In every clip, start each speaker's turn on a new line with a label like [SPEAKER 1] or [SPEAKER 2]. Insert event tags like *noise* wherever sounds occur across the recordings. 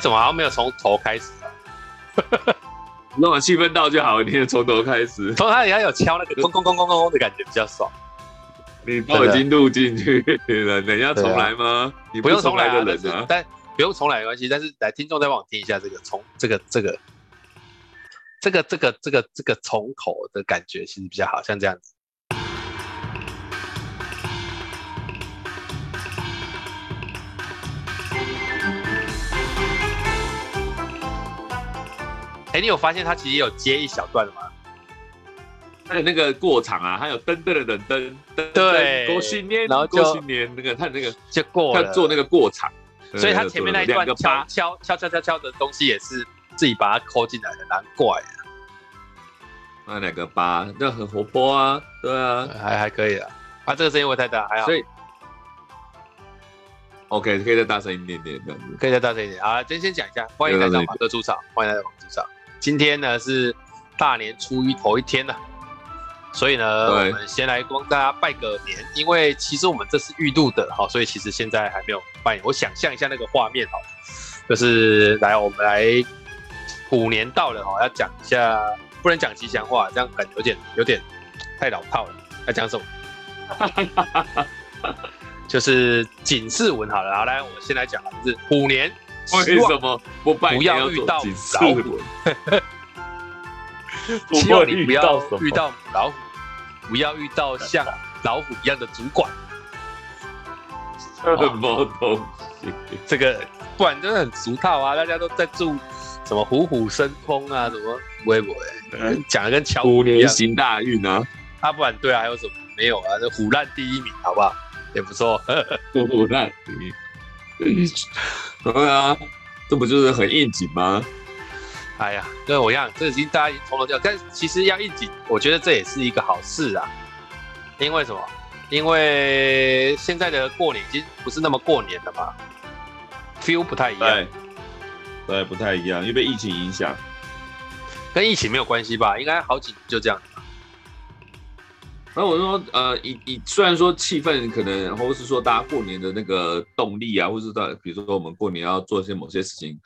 [SPEAKER 1] 你怎么好像没有从头开始啊？
[SPEAKER 2] 那我气氛到就好，你也从头开始。
[SPEAKER 1] 从他里要有敲那个咚咚咚咚咚的感觉比较爽。
[SPEAKER 2] 你都已经录进去了，等一下重来吗？
[SPEAKER 1] 啊、
[SPEAKER 2] 你
[SPEAKER 1] 不用重来
[SPEAKER 2] 的人啊，
[SPEAKER 1] 但不用重来没关系。但是来听众再帮我听一下这个从这个这个这个这个这个这个从口的感觉，其实比较好像这样子。你有发现他其实也有接一小段的吗？
[SPEAKER 2] 他有那个过场啊，还有噔噔噔噔噔，
[SPEAKER 1] 对，
[SPEAKER 2] 过新年，
[SPEAKER 1] 然后就
[SPEAKER 2] 过新年那个他那个
[SPEAKER 1] 就过了，
[SPEAKER 2] 他做那个过场，
[SPEAKER 1] 所以他前面那一段敲敲敲敲敲敲的东西也是自己把它抠进来的，难怪啊。
[SPEAKER 2] 那两个八，那很活泼啊，对啊，
[SPEAKER 1] 还还可以啊。啊，这个声音会太大，还好。所以
[SPEAKER 2] ，OK，可以再大声一点点，这样子，
[SPEAKER 1] 可以再大声一点。啊，先先讲一下，欢迎来到马哥出场，欢迎来到马哥出场。今天呢是大年初一头一天呢，所以呢，我们先来帮大家拜个年。因为其实我们这是预录的哈，所以其实现在还没有拜年。我想象一下那个画面哈，就是来我们来虎年到了哈，要讲一下，不能讲吉祥话，这样感觉有点有点太老套了。要讲什么？*laughs* 就是警示文好了。好，来，我先来讲，就是虎年。
[SPEAKER 2] 为什么不拜年要遇到老虎？
[SPEAKER 1] 希望你不要遇到老虎，不要遇到像老虎一样的主管。
[SPEAKER 2] 什么东西？
[SPEAKER 1] 这个不然真的很俗套啊！大家都在祝什么虎虎生风啊，什么不会不会？讲的跟敲
[SPEAKER 2] 虎年行大运啊！
[SPEAKER 1] 啊，不然对啊，还有什么没有啊？这虎烂第一名，好不好？也不错，*laughs*
[SPEAKER 2] 虎烂第一。*laughs* 对啊，这不就是很应景吗？
[SPEAKER 1] 哎呀，跟我一样，这已经大家已经从头到尾，但其实要应景，我觉得这也是一个好事啊。因为什么？因为现在的过年已经不是那么过年了嘛，feel 不太一样。
[SPEAKER 2] 对，对，不太一样，因为被疫情影响。
[SPEAKER 1] 跟疫情没有关系吧？应该好几年就这样。
[SPEAKER 2] 那我说，呃，以以虽然说气氛可能，或是说大家过年的那个动力啊，或是到比如说我们过年要做一些某些事情，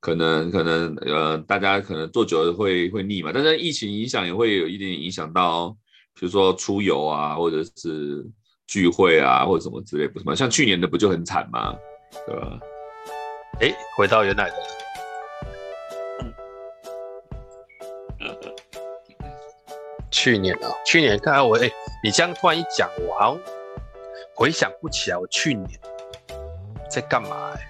[SPEAKER 2] 可能可能呃，大家可能做久了会会腻嘛。但是疫情影响也会有一点影响到，比如说出游啊，或者是聚会啊，或者什么之类，不是吗？像去年的不就很惨吗？对吧？
[SPEAKER 1] 哎，回到原来的。去年啊，去年看来我哎、欸，你这样突然一讲，我好像回想不起来我去年在干嘛哎、欸。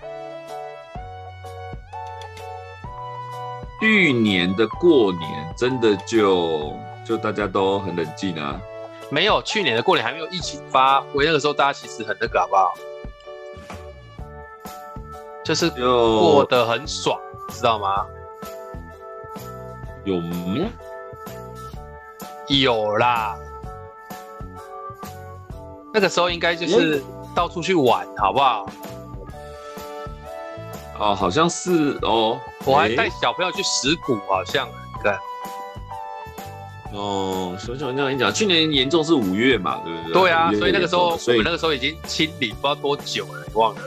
[SPEAKER 2] 去年的过年真的就就大家都很冷静啊？
[SPEAKER 1] 没有，去年的过年还没有疫情发，我那个时候大家其实很那个好不好？就是过得很爽，知道吗？
[SPEAKER 2] 有吗？
[SPEAKER 1] 有啦，那个时候应该就是到处去玩，好不好？
[SPEAKER 2] 哦，好像是哦。
[SPEAKER 1] 我还带小朋友去石鼓，好像对。
[SPEAKER 2] 哦，小小这样跟你讲，去年严重是五月嘛，对不对？
[SPEAKER 1] 对啊，所以那个时候，所以我们那个时候已经清理，不知道多久了，你忘了。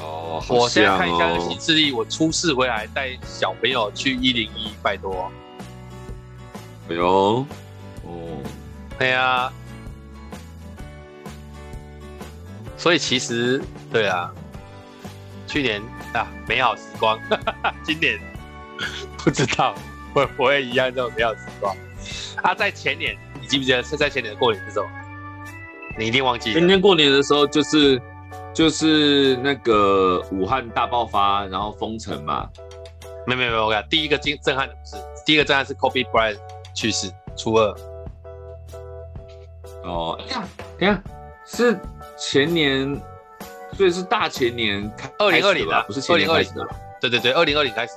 [SPEAKER 2] 哦，
[SPEAKER 1] 我现在看一下那个行事历，我出事回来带小朋友去一零一，拜托。
[SPEAKER 2] 哎呦，哦，
[SPEAKER 1] 对啊，所以其实对啊，去年啊美好时光，*laughs* 今年 *laughs* 不知道会不会一样这种美好时光。啊，在前年，你记不记得是在前年的过年的时候？你一定忘记了。
[SPEAKER 2] 今年过年的时候就是就是那个武汉大爆发，然后封城嘛。
[SPEAKER 1] 没有没有没有，我讲第一个惊震撼的不是，第一个震撼是 Kobe Bryant。去世初二。
[SPEAKER 2] 哦，等下等下是前年，所以是大前年开
[SPEAKER 1] 二零二零的，
[SPEAKER 2] 不是二零二零。的。
[SPEAKER 1] 对对对，二零二零开始，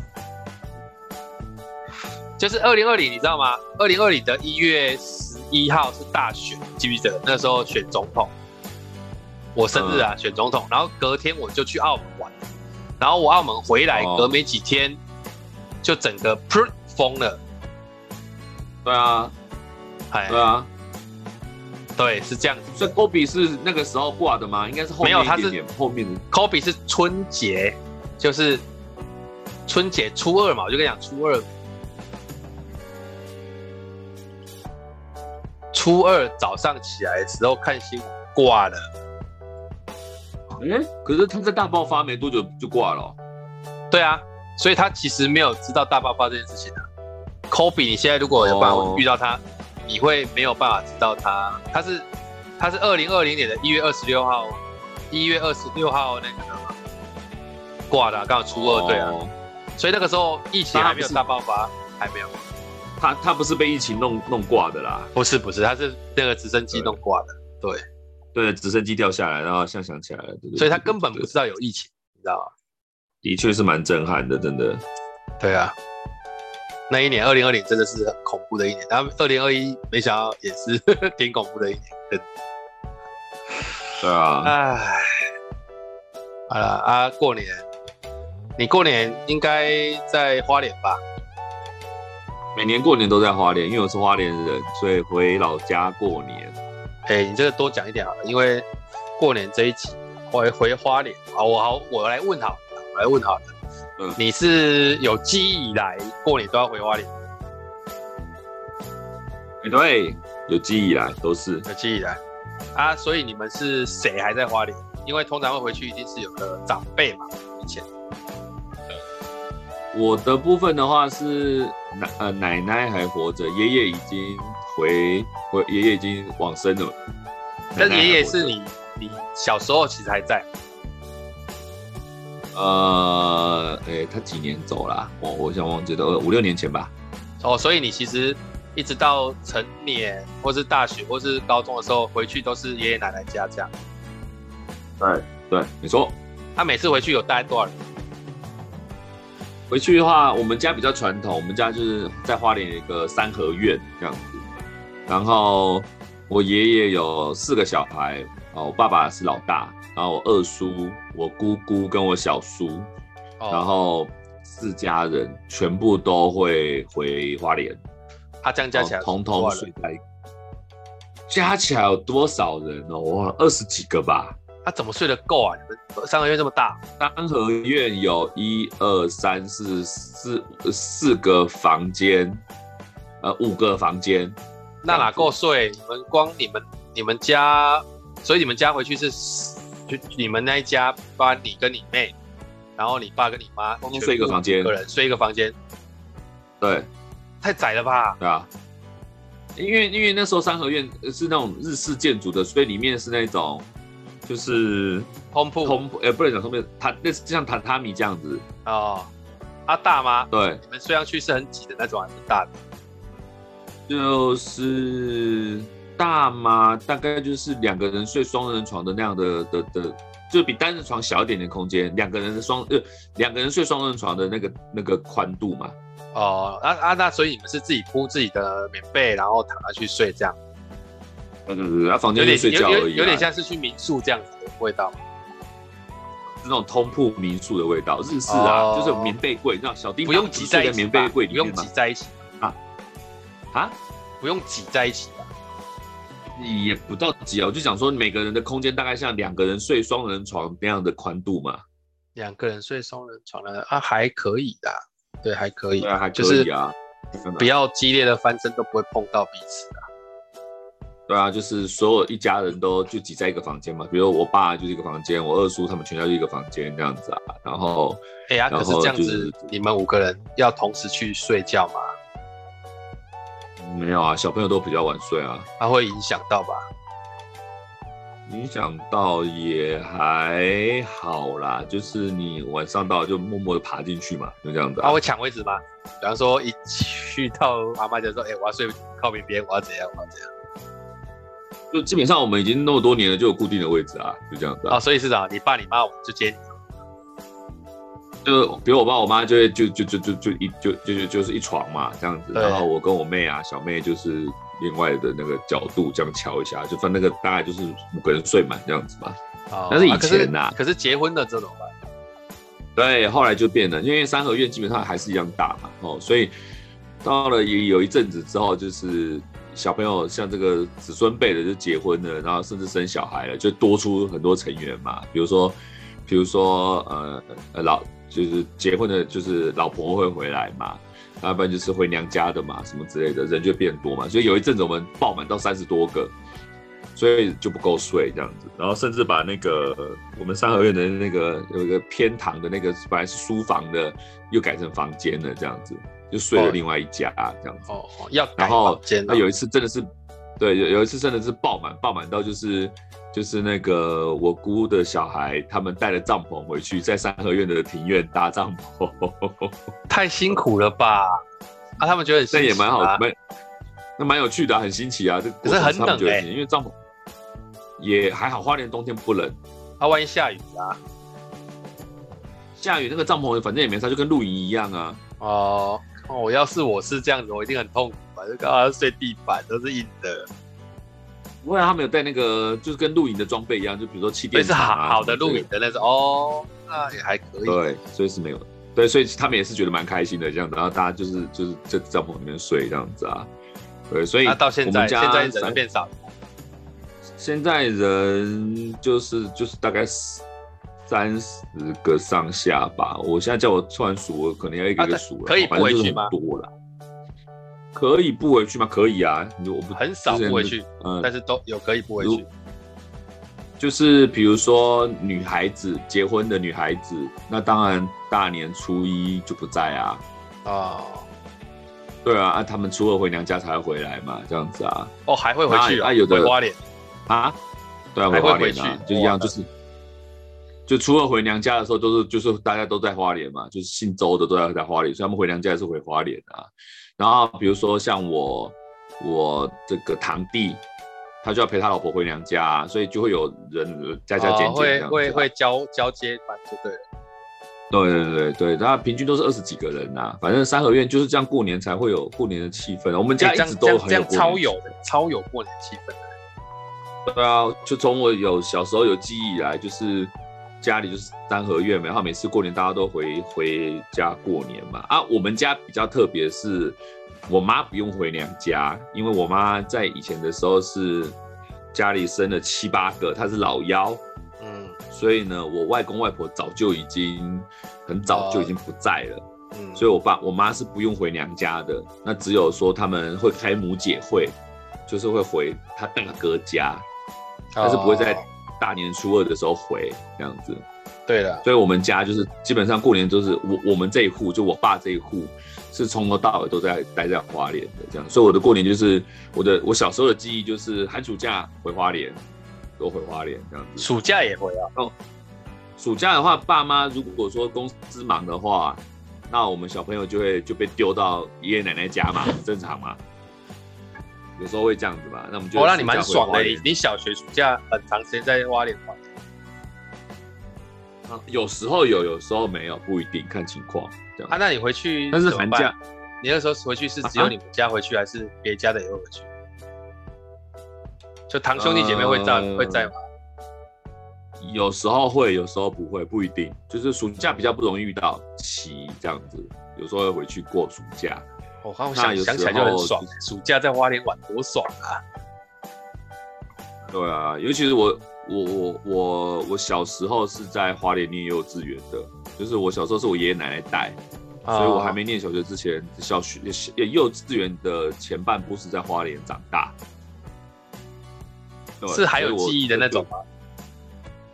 [SPEAKER 1] 就是二零二零，你知道吗？二零二零的一月十一号是大选，记不记得？那时候选总统，我生日啊，嗯、选总统，然后隔天我就去澳门玩，然后我澳门回来，隔没几天就整个噗封了。
[SPEAKER 2] 对啊，对啊，
[SPEAKER 1] 对，是这样子。
[SPEAKER 2] 所以 Kobe 是那个时候挂的吗？应该是后面没有，他是后面的。
[SPEAKER 1] Kobe 是春节，就是春节初二嘛，我就跟你讲初二，初二早上起来的时候看新闻挂了。
[SPEAKER 2] 哎、欸，可是他在大爆发没多久就挂了、哦。
[SPEAKER 1] 对啊，所以他其实没有知道大爆发这件事情啊。Kobe，你现在如果有办法遇到他，oh. 你会没有办法知道他，他是他是二零二零年的一月二十六号，一月二十六号那个挂的、啊，刚好初二，对啊。Oh. 所以那个时候疫情还没有大爆发，还没有。
[SPEAKER 2] 他他不是被疫情弄弄挂的啦？
[SPEAKER 1] 不是不是，他是那个直升机弄挂的。对
[SPEAKER 2] 对，直升机掉下来，然后像想起来了，对对，
[SPEAKER 1] 所以他根本不知道有疫情，你知道吗？
[SPEAKER 2] 的确是蛮震撼的，真的。
[SPEAKER 1] 对啊，那一年二零二零真的是很恐怖的一年，然后二零二一没想到也是 *laughs* 挺恐怖的一年。
[SPEAKER 2] 对啊。
[SPEAKER 1] 唉，好了啊，过年。你过年应该在花莲吧？
[SPEAKER 2] 每年过年都在花莲，因为我是花莲人，所以回老家过年。
[SPEAKER 1] 哎，你这个多讲一点好了，因为过年这一集回回花莲。好，我好，我来问好，我来问好了。嗯，你是有记忆以来过年都要回花莲？
[SPEAKER 2] 哎，对，有记忆以来都是
[SPEAKER 1] 有记忆以来啊，所以你们是谁还在花莲？因为通常会回去一定是有个长辈嘛，以前。
[SPEAKER 2] 我的部分的话是奶呃奶奶还活着，爷爷已经回回爷爷已经往生了。
[SPEAKER 1] 但爷爷是你你小时候其实还在。
[SPEAKER 2] 呃，哎、欸，他几年走了、啊？我我想忘记了，五六年前吧。
[SPEAKER 1] 哦，所以你其实一直到成年或是大学或是高中的时候回去都是爷爷奶奶家这样。
[SPEAKER 2] 对对，没错。
[SPEAKER 1] 他每次回去有带多少人？
[SPEAKER 2] 回去的话，我们家比较传统，我们家就是在花莲一个三合院这样子。然后我爷爷有四个小孩，哦，我爸爸是老大，然后我二叔、我姑姑跟我小叔，然后四家人全部都会回花莲。
[SPEAKER 1] 他这样加起来，
[SPEAKER 2] 统统睡在，加起来有多少人哦？哇，二十几个吧。
[SPEAKER 1] 他怎么睡得够啊？你们三合院这么大，
[SPEAKER 2] 三合院有一二三四四四个房间，呃，五个房间，
[SPEAKER 1] 那哪够睡？你们光你们你们家，所以你们家回去是就你们那一家，包括你跟你妹，然后你爸跟你
[SPEAKER 2] 妈，睡一个房间，
[SPEAKER 1] 一个人睡一个房间，
[SPEAKER 2] 对，
[SPEAKER 1] 太窄了吧？
[SPEAKER 2] 对啊，因为因为那时候三合院是那种日式建筑的，所以里面是那种。就是
[SPEAKER 1] 通铺，
[SPEAKER 2] 通铺，哎，不能讲通铺，榻，那是像榻榻米这样子
[SPEAKER 1] 哦。啊，大吗？
[SPEAKER 2] 对，
[SPEAKER 1] 你们睡上去是很挤的那种，还是大的？
[SPEAKER 2] 就是大吗？大概就是两个人睡双人床的那样的的的，就比单人床小一点点空间，两个人的双呃，两个人睡双人床的那个那个宽度嘛。
[SPEAKER 1] 哦，啊啊，那所以你们是自己铺自己的棉被，然后躺下去睡这样。
[SPEAKER 2] 对对对，他房间里睡觉而已，啊有，有，
[SPEAKER 1] 有点像是去民宿这样子的味道，
[SPEAKER 2] 是那种通铺民宿的味道，日式啊，哦、就是有棉被柜，你知道小丁
[SPEAKER 1] 不用挤在棉被柜里面，不用挤在一起
[SPEAKER 2] 啊啊，
[SPEAKER 1] 不用挤在一起吧？
[SPEAKER 2] 也不到挤啊，我就想说每个人的空间大概像两个人睡双人床那样的宽度嘛，
[SPEAKER 1] 两个人睡双人床呢啊，还可以的，对，还可以，
[SPEAKER 2] 对啊，还可以啊，
[SPEAKER 1] 就是不要激烈的翻身都不会碰到彼此啊。
[SPEAKER 2] 对啊，就是所有一家人都就挤在一个房间嘛，比如我爸就是一个房间，我二叔他们全家就一个房间这样子啊。然后，
[SPEAKER 1] 哎呀，可是这样子，你们五个人要同时去睡觉吗？
[SPEAKER 2] 没有啊，小朋友都比较晚睡啊。
[SPEAKER 1] 他会影响到吧？
[SPEAKER 2] 影响到也还好啦，就是你晚上到就默默的爬进去嘛，就这样子。
[SPEAKER 1] 他会抢位置吗？比方说一去到阿妈就说：“哎，我要睡靠边边，我要怎样，我要怎样。”
[SPEAKER 2] 就基本上我们已经那么多年了，就有固定的位置啊，就这样子啊。
[SPEAKER 1] 哦，所以是啊，你爸你妈我就接你。
[SPEAKER 2] 就比如我爸我妈就会就就就就就一就就就就是一床嘛，这样子。然后我跟我妹啊，小妹就是另外的那个角度这样敲一下，就分那个大概就是五个人睡满这样子嘛。哦。但是以前呐、啊，
[SPEAKER 1] 可是结婚的这种吧。
[SPEAKER 2] 对，后来就变了，因为三合院基本上还是一样大嘛，哦，所以到了也有一阵子之后，就是。小朋友像这个子孙辈的就结婚了，然后甚至生小孩了，就多出很多成员嘛。比如说，比如说呃呃老就是结婚的，就是老婆会回来嘛，要不然就是回娘家的嘛，什么之类的，人就变多嘛。所以有一阵子我们爆满到三十多个，所以就不够睡这样子。然后甚至把那个我们三合院的那个有一个偏堂的那个本来是书房的，又改成房间了这样子，就睡了另外一家这样子。
[SPEAKER 1] 哦哦，要改
[SPEAKER 2] 房间。然后那有一次真的是。对，有有一次真的是爆满，爆满到就是就是那个我姑的小孩，他们带了帐篷回去，在三合院的庭院搭帐篷，*laughs*
[SPEAKER 1] 太辛苦了吧？啊，他们觉得很新奇，
[SPEAKER 2] 那也蛮好，蛮那蛮有趣的，很新奇啊。这
[SPEAKER 1] 可是很冷哎，
[SPEAKER 2] 因为帐篷也还好，花莲冬天不冷。
[SPEAKER 1] 啊，万一下雨啊？
[SPEAKER 2] 下雨那个帐篷反正也没差，就跟露营一样啊。
[SPEAKER 1] 哦哦，要是我是这样子，我一定很痛苦。就刚好睡地板都是硬的，
[SPEAKER 2] 不会啊，他们有带那个，就是跟露营的装备一样，就比如说气垫、啊，
[SPEAKER 1] 是好好的露营的那种哦，那也还可以。
[SPEAKER 2] 对，所以是没有，对，所以他们也是觉得蛮开心的这样子，然后大家就是就是在帐篷里面睡这样子啊，对，所以
[SPEAKER 1] 那到现在现在人变少了，
[SPEAKER 2] 现在人就是就是大概三十个上下吧，我现在叫我突然数，我可能要一个一个数了，
[SPEAKER 1] 可以不回去吗？
[SPEAKER 2] 多了。可以不回去吗？可以啊，我不
[SPEAKER 1] 很少不回去，嗯，但是都有可以不回去。
[SPEAKER 2] 就是比如说女孩子结婚的女孩子，那当然大年初一就不在啊。哦，对啊，啊，他们初二回娘家才会回来嘛，这样子啊。
[SPEAKER 1] 哦，还会回去啊？
[SPEAKER 2] 有的
[SPEAKER 1] 回花莲
[SPEAKER 2] 啊？对啊，
[SPEAKER 1] 回花莲
[SPEAKER 2] 啊，就一样，就是就初二回娘家的时候，都是就是大家都在花莲嘛，就是姓周的都在在花莲，所以他们回娘家也是回花莲啊。然后比如说像我，我这个堂弟，他就要陪他老婆回娘家，所以就会有人加加减减，
[SPEAKER 1] 会会会交交接班就对了。
[SPEAKER 2] 对对对对，那平均都是二十几个人呐。反正三合院就是这样，过年才会有过年的气氛。我们家一直都很有
[SPEAKER 1] 超有超有过年气氛。
[SPEAKER 2] 对啊，就从我有小时候有记忆以来，就是。家里就是三合院嘛，然后每次过年大家都回回家过年嘛。啊，我们家比较特别是，我妈不用回娘家，因为我妈在以前的时候是家里生了七八个，她是老幺，嗯，所以呢，我外公外婆早就已经很早就已经不在了，嗯，所以我爸我妈是不用回娘家的，那只有说他们会开母姐会，就是会回他大哥家，但是不会在。大年初二的时候回这样子，
[SPEAKER 1] 对的，
[SPEAKER 2] 所以我们家就是基本上过年都是我我们这一户，就我爸这一户是从头到尾都在待在花莲的这样，所以我的过年就是我的我小时候的记忆就是寒暑假回花莲，都回花莲这样子，
[SPEAKER 1] 暑假也回啊。哦，
[SPEAKER 2] 暑假的话，爸妈如果说公司忙的话，那我们小朋友就会就被丢到爷爷奶奶家嘛，很正常嘛。有时候会这样子吧，那我们就哦，那你蛮爽的。
[SPEAKER 1] 你小学暑假很长时间在花莲玩。
[SPEAKER 2] 啊，有时候有，有时候没有，不一定看情况。这样
[SPEAKER 1] 啊，那你回去？
[SPEAKER 2] 但是寒假，
[SPEAKER 1] 你那时候回去是只有你们家回去，啊、还是别家的也会回去？就堂兄弟姐妹会在、呃、会在吗？
[SPEAKER 2] 有时候会，有时候不会，不一定。就是暑假比较不容易遇到齐这样子，有时候会回去过暑假。
[SPEAKER 1] 我好像想起来就很爽，暑假在花莲玩多爽啊！
[SPEAKER 2] 对啊，尤其是我我我我我小时候是在花莲念幼稚园的，就是我小时候是我爷爷奶奶带，所以我还没念小学之前，小学幼稚园的前半部是在花莲长大。
[SPEAKER 1] 是还有记忆的那种吗？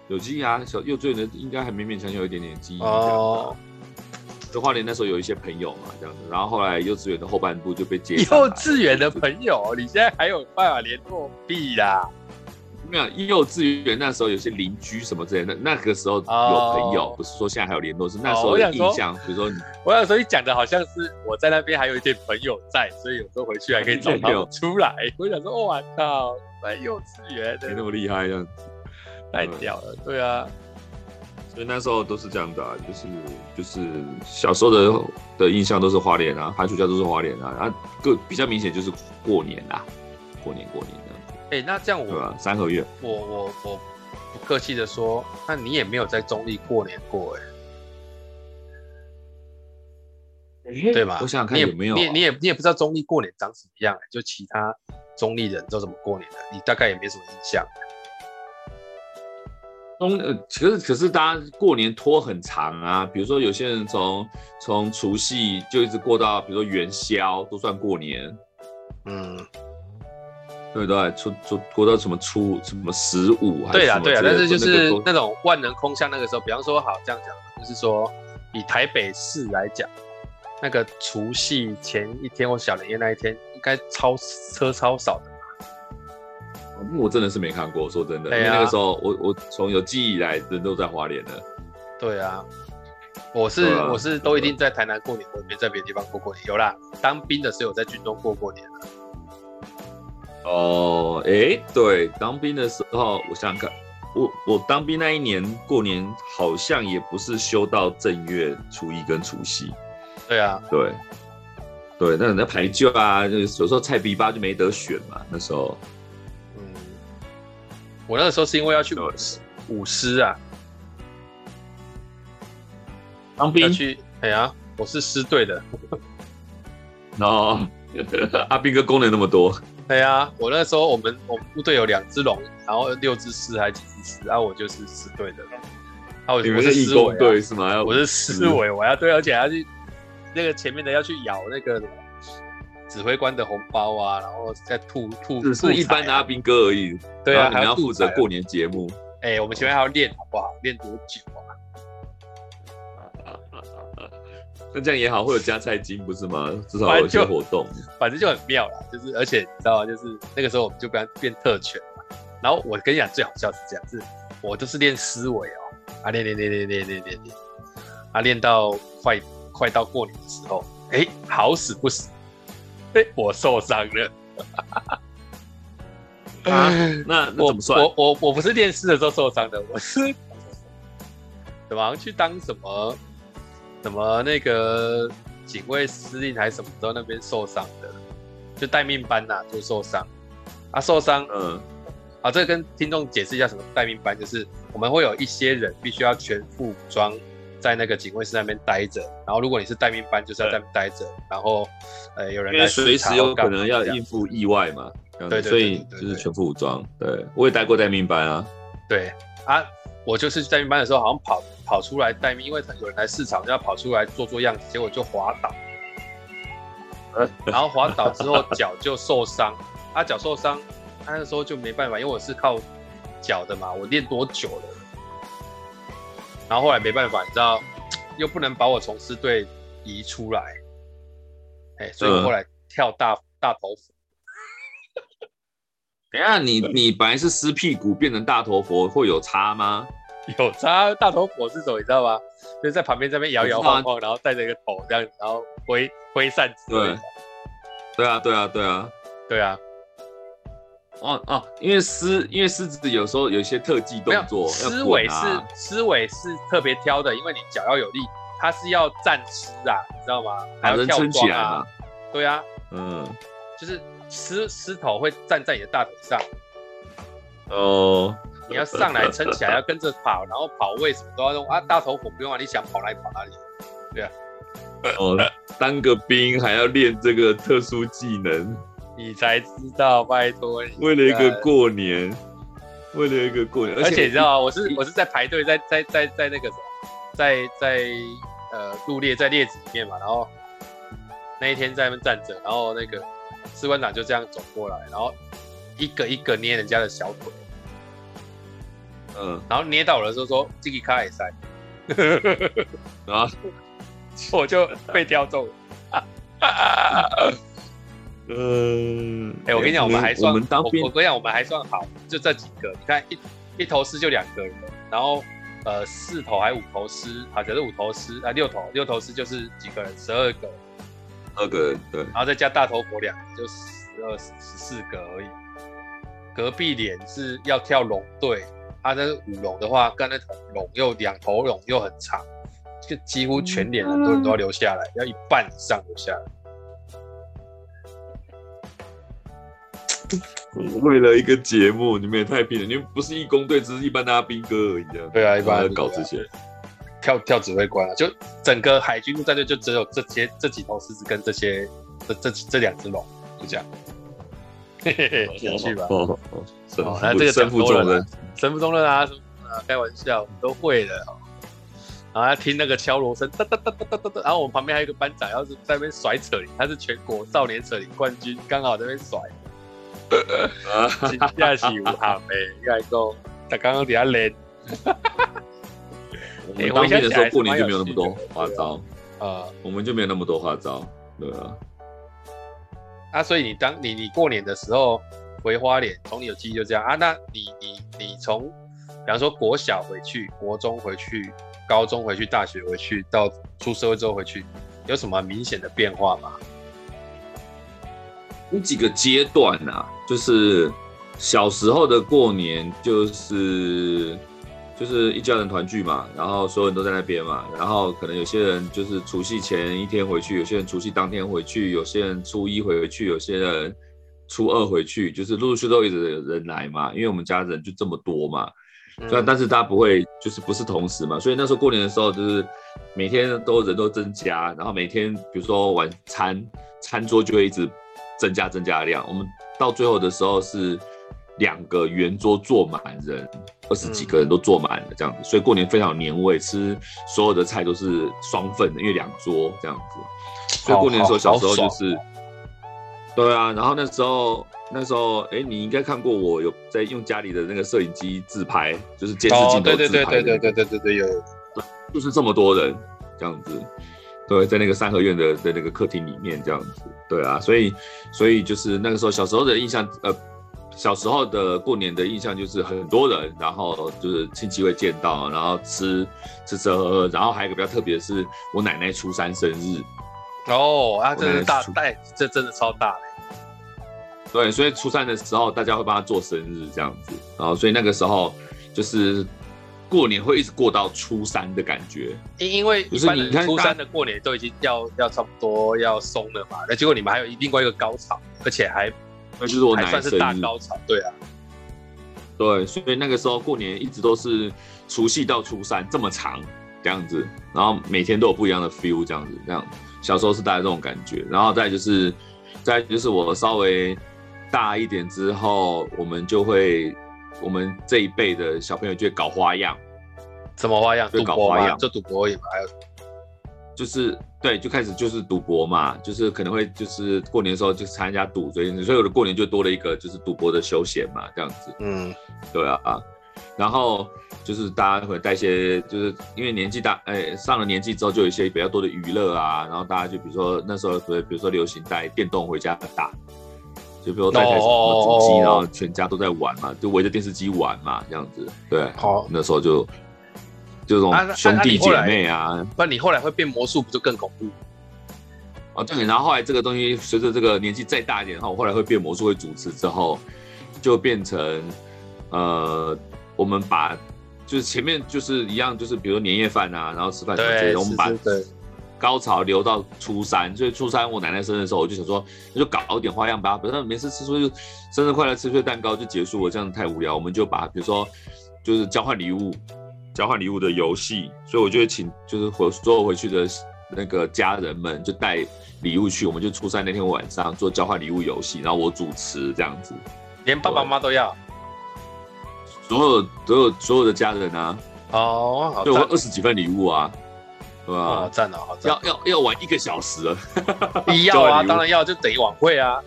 [SPEAKER 2] 有记忆啊，小幼稚园的应该还勉勉强强有一点点记忆哦。就花莲那时候有一些朋友嘛，这样子，然后后来幼稚园的后半部就被接。
[SPEAKER 1] 幼稚园的朋友，你现在还有办法联络？B 啦，
[SPEAKER 2] 没有。幼稚园那时候有些邻居什么之类的，那个时候有朋友，不是说现在还有联络，是那时候有印象。比如说你，*laughs*
[SPEAKER 1] 我想说你讲的好像是我在那边还有一些朋友在，所以有时候回去还可以找他们 *laughs* 出来。我想说，我靠，来幼稚园的，
[SPEAKER 2] 没那么厉害这样子，
[SPEAKER 1] 太屌了，对啊。
[SPEAKER 2] 所以那时候都是这样的，啊，就是就是小时候的的印象都是花莲啊，寒暑假都是花莲啊，啊，个比较明显就是过年啦，过年过年这样子。
[SPEAKER 1] 哎，那这样我，对吧？
[SPEAKER 2] 三合月，
[SPEAKER 1] 我我我不客气的说，那你也没有在中立过年过哎，对吧？
[SPEAKER 2] 我想想看有没有，啊，
[SPEAKER 1] 你也你也你也不知道中立过年长什么样，就其他中立人都怎么过年的，你大概也没什么印象。
[SPEAKER 2] 冬呃，可是可是大家过年拖很长啊，比如说有些人从从除夕就一直过到，比如说元宵都算过年，
[SPEAKER 1] 嗯，
[SPEAKER 2] 对不对？出出过到什么初什么十五，
[SPEAKER 1] 对啊对啊，但是就是那种万能空巷那个时候，比方说好这样讲，就是说以台北市来讲，那个除夕前一天或小年夜那一天，应该超车超少的。
[SPEAKER 2] 我真的是没看过，说真的，啊、因为那个时候我我从有记忆以来，人都在花莲了。
[SPEAKER 1] 对啊，我是、啊、我是都一定在台南过年，我没在别的地方过过年。有啦，当兵的时候在军中过过年。
[SPEAKER 2] 哦，哎、欸，对，当兵的时候，我想想看，我我当兵那一年过年，好像也不是休到正月初一跟除夕。
[SPEAKER 1] 对啊，
[SPEAKER 2] 对，对，那人家排旧啊，就有时候菜逼八就没得选嘛，那时候。
[SPEAKER 1] 我那个时候是因为要去舞狮，舞狮啊，
[SPEAKER 2] 当兵
[SPEAKER 1] 去。哎呀，我是狮队的。
[SPEAKER 2] 哦，*laughs* 阿兵哥功能那么多。
[SPEAKER 1] 对啊，我那时候我们我们部队有两只龙，然后六只狮还几只狮，然后我就是狮队的。啊，我是义工队是吗？我是狮尾，我要对，而且要去那个前面的要去咬那个。指挥官的红包啊，然后再吐吐，
[SPEAKER 2] 只是一般的阿兵哥而已。
[SPEAKER 1] 对啊，
[SPEAKER 2] 还要负责过年节目。
[SPEAKER 1] 哎、欸，我们前面还要练，好不好？练多久啊？*laughs*
[SPEAKER 2] 那这样也好，会有加菜金，不是吗？至少有一些活动。
[SPEAKER 1] 反正就很妙啦，就是而且你知道吗？就是那个时候我们就变变特权嘛。然后我跟你讲，最好笑是这样，是我就是练思维哦，啊练练练练练练练练，啊练到快快到过年的时候，哎、欸，好死不死。我受伤了，*laughs*
[SPEAKER 2] 啊，那那怎么算？
[SPEAKER 1] 我我我我不是练狮的时候受伤的，*laughs* 我是怎么去当什么什么那个警卫司令还是什么时候那边受伤的？就待命班呐、啊，就受伤啊，受伤，嗯，啊，这个跟听众解释一下什么待命班，就是我们会有一些人必须要全副武装。在那个警卫室那边待着，然后如果你是待命班，就是要在那边待着，然后，呃，有人来
[SPEAKER 2] 随时有可能要应付意外嘛，对，所以就是全副武装。对，我也待过待命班啊。
[SPEAKER 1] 对啊，我就是待命班的时候，好像跑跑出来待命，因为有人来市场，就要跑出来做做样子，结果就滑倒，*laughs* 然后滑倒之后脚就受伤，他脚受伤，他那时候就没办法，因为我是靠脚的嘛，我练多久了？然后后来没办法，你知道，又不能把我从师队移出来，哎，所以我后来跳大、嗯、大头佛。*laughs*
[SPEAKER 2] 等下，你你本来是狮屁股变成大头佛会有差吗？*laughs*
[SPEAKER 1] 有差，大头佛是什么？你知道吗？就是在旁边这边摇摇晃晃，然后带着一个头这样，然后挥挥扇子。
[SPEAKER 2] 对，对啊，对啊，对啊，
[SPEAKER 1] 对啊。
[SPEAKER 2] 哦哦，因为狮，因为狮子有时候有一些特技动作，
[SPEAKER 1] 狮尾是狮尾是特别挑的，因为你脚要有力，它是要站狮啊，你知道吗？还要跳杠啊，对啊，嗯，就是狮狮头会站在你的大腿上，
[SPEAKER 2] 哦，
[SPEAKER 1] 你要上来撑起来，要跟着跑，然后跑位什么都要用啊，大头虎不用啊，你想跑哪里跑哪里，对啊，
[SPEAKER 2] 哦，当个兵还要练这个特殊技能。
[SPEAKER 1] 你才知道，拜托你。
[SPEAKER 2] 为了一个过年，为了一个过年，
[SPEAKER 1] 而且你知道吗？我是我是在排队，在在在在那个什么，在在呃入列在列子里面嘛，然后那一天在那边站着，然后那个士官长就这样走过来，然后一个一个捏人家的小腿，嗯，然后捏到我的时候说这个卡也塞，*laughs* 然后我就被挑中了。*laughs*
[SPEAKER 2] 嗯，
[SPEAKER 1] 哎、欸，我跟你讲，我们还算，我们当兵，我跟你讲，我们还算好，就这几个。你看，一一头狮就两个人，然后呃四头还五头狮，啊，假设五头狮啊六头六头狮就是几个人，十二个，
[SPEAKER 2] 二个人对，然
[SPEAKER 1] 后再加大头佛两个，就十二十四个而已。隔壁脸是要跳龙队，他那个舞龙的话，跟那头龙又两头龙又很长，就几乎全脸很多人都要留下来，要一半以上留下来。*laughs*
[SPEAKER 2] 为了一个节目，你们也太拼了！你们不是义工队，只是一般大家兵哥而已啊。
[SPEAKER 1] 对啊，一般
[SPEAKER 2] 搞这些，
[SPEAKER 1] 跳跳指挥官啊，就整个海军陆战队就只有这些这几头狮子跟这些这这这两只龙，就这样。嘿嘿嘿，继续吧。哦哦，
[SPEAKER 2] 哦，那这个身负重任，
[SPEAKER 1] 身负重任啊！啊，开玩笑，我们都会的。然后要听那个敲锣声，哒哒哒哒哒哒哒。然后我们旁边还有一个班长，要是在那边甩扯铃，他是全国少年扯铃冠军，刚好在那边甩。*laughs* 真正是有行的，应该讲，他刚刚底下练。*laughs*
[SPEAKER 2] 我们当兵的时候过年就没有那么多花招啊，我们就没有那么多花招，对啊。
[SPEAKER 1] 啊，所以你当你你过年的时候回花莲，从你有记忆就这样啊？那你你你从，比方说国小回去，国中回去，高中回去，大学回去，到出社会之后回去，有什么明显的变化吗？
[SPEAKER 2] 有几个阶段啊，就是小时候的过年就是。就是一家人团聚嘛，然后所有人都在那边嘛，然后可能有些人就是除夕前一天回去，有些人除夕当天回去，有些人初一回去，有些人初二回去，就是陆陆续续都一直有人来嘛，因为我们家人就这么多嘛，虽然、嗯、但是大家不会就是不是同时嘛，所以那时候过年的时候就是每天都人都增加，然后每天比如说晚餐餐桌就会一直增加增加量，我们到最后的时候是。两个圆桌坐满人，二十几个人都坐满了这样子，所以过年非常有年味，吃所有的菜都是双份的，因为两桌这样子。所以过年的时候，小时候就是，对啊，然后那时候那时候，哎，你应该看过我有在用家里的那个摄影机自拍，就是监视镜头自拍，对对对对对对对对，有，就是这么多人这样子，对，在那个三合院的在那个客厅里面这样子，对啊，所以所以就是那个时候小时候的印象，呃。小时候的过年的印象就是很多人，然后就是亲戚会见到，然后吃吃吃喝喝，然后还有一个比较特别的是我奶奶初三生日。哦，啊，这是大代，这真的超大嘞。对，所以初三的时候大家会帮他做生日这样子，然后所以那个时候就是过年会一直过到初三的感觉。因因为一般的初三的过年都已经要要差不多要松了嘛，那结果你们还有另外一个高潮，而且还。那就是我奶奶生日，大高潮，对啊，对，所以那个时候过年一直都是除夕到初三这么长这样子，然后每天都有不一样的 feel 这样子，这样小时候是大概这种感觉，然后再就是，再就是我稍微大一点之后，我们就会，我们这一辈的小朋友就会搞花样，什么花样？就搞花样，就赌博而已嘛，还有。就是对，就开始就是赌博嘛，就是可能会就是过年的时候就参加赌，所以所以我的过年就多了一个就是赌博的休闲嘛，这样子。嗯，对啊啊，然后就是大家会带一些，就是因为年纪大，哎，上了年纪之后就有一些比较多的娱乐啊，然后大家就比如说那时候对，比如说流行带电动回家打，就比如说带台什么主机，然后全家都在玩嘛，就围着电视机玩嘛，这样子。对，好，那时候就。就这种兄弟姐妹啊不然你后来会变魔术，不就更恐怖？哦，对，然后后来这个东西随着这个年纪再大一点，然后我后来会变魔术，会主持之后，就变成呃，我们把就是前面就是一样，就是比如说年夜饭啊，然后吃饭什么之类的，我们把高潮留到初三，所以初三我奶奶生日的时候，我就想说，那就搞一点花样吧，比如说每次吃出就生日快乐，吃脆蛋糕就结束了，这样太无聊，我们就把比如说就是交换礼物。交换礼物的游戏，所以我就会请，就是回所有回去的那个家人们就带礼物去，我们就初三那天晚上做交换礼物游戏，然后我主持这样子，连爸爸妈妈都要，所有所有所有的家人啊，哦，好，对，我二十几份礼物啊，对吧？好赞哦，好赞，要要要玩一个小时了，*laughs* 要啊，当然要，就等于晚会啊，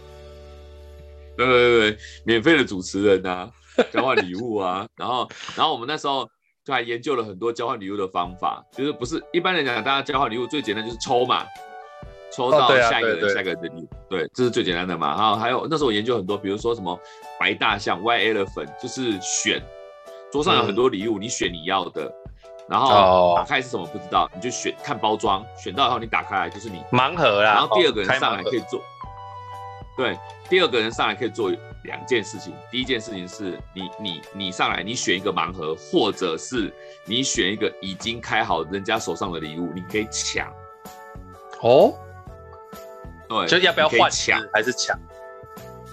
[SPEAKER 2] 对对对，免费的主持人啊，交换礼物啊，然后然后我们那时候。就还研究了很多交换礼物的方法，就是不是一般来讲，大家交换礼物最简单就是抽嘛，抽到下一个人下一个人的礼物，对，这是最简单的嘛。然后还有那时候我研究很多，比如说什么白大象 （White Elephant），就是选桌上有很多礼物，你选你要的，然后打开是什么不知道，你就选看包装，选到以后你打开来就是你盲盒啦。然后第二个人上来可以做，对，第二个人上来可以做。两件事情，第一件事情是你你你上来，你选一个盲盒，或者是你选一个已经开好人家手上的礼物，你可以抢。哦，对，就要不要换抢还是抢？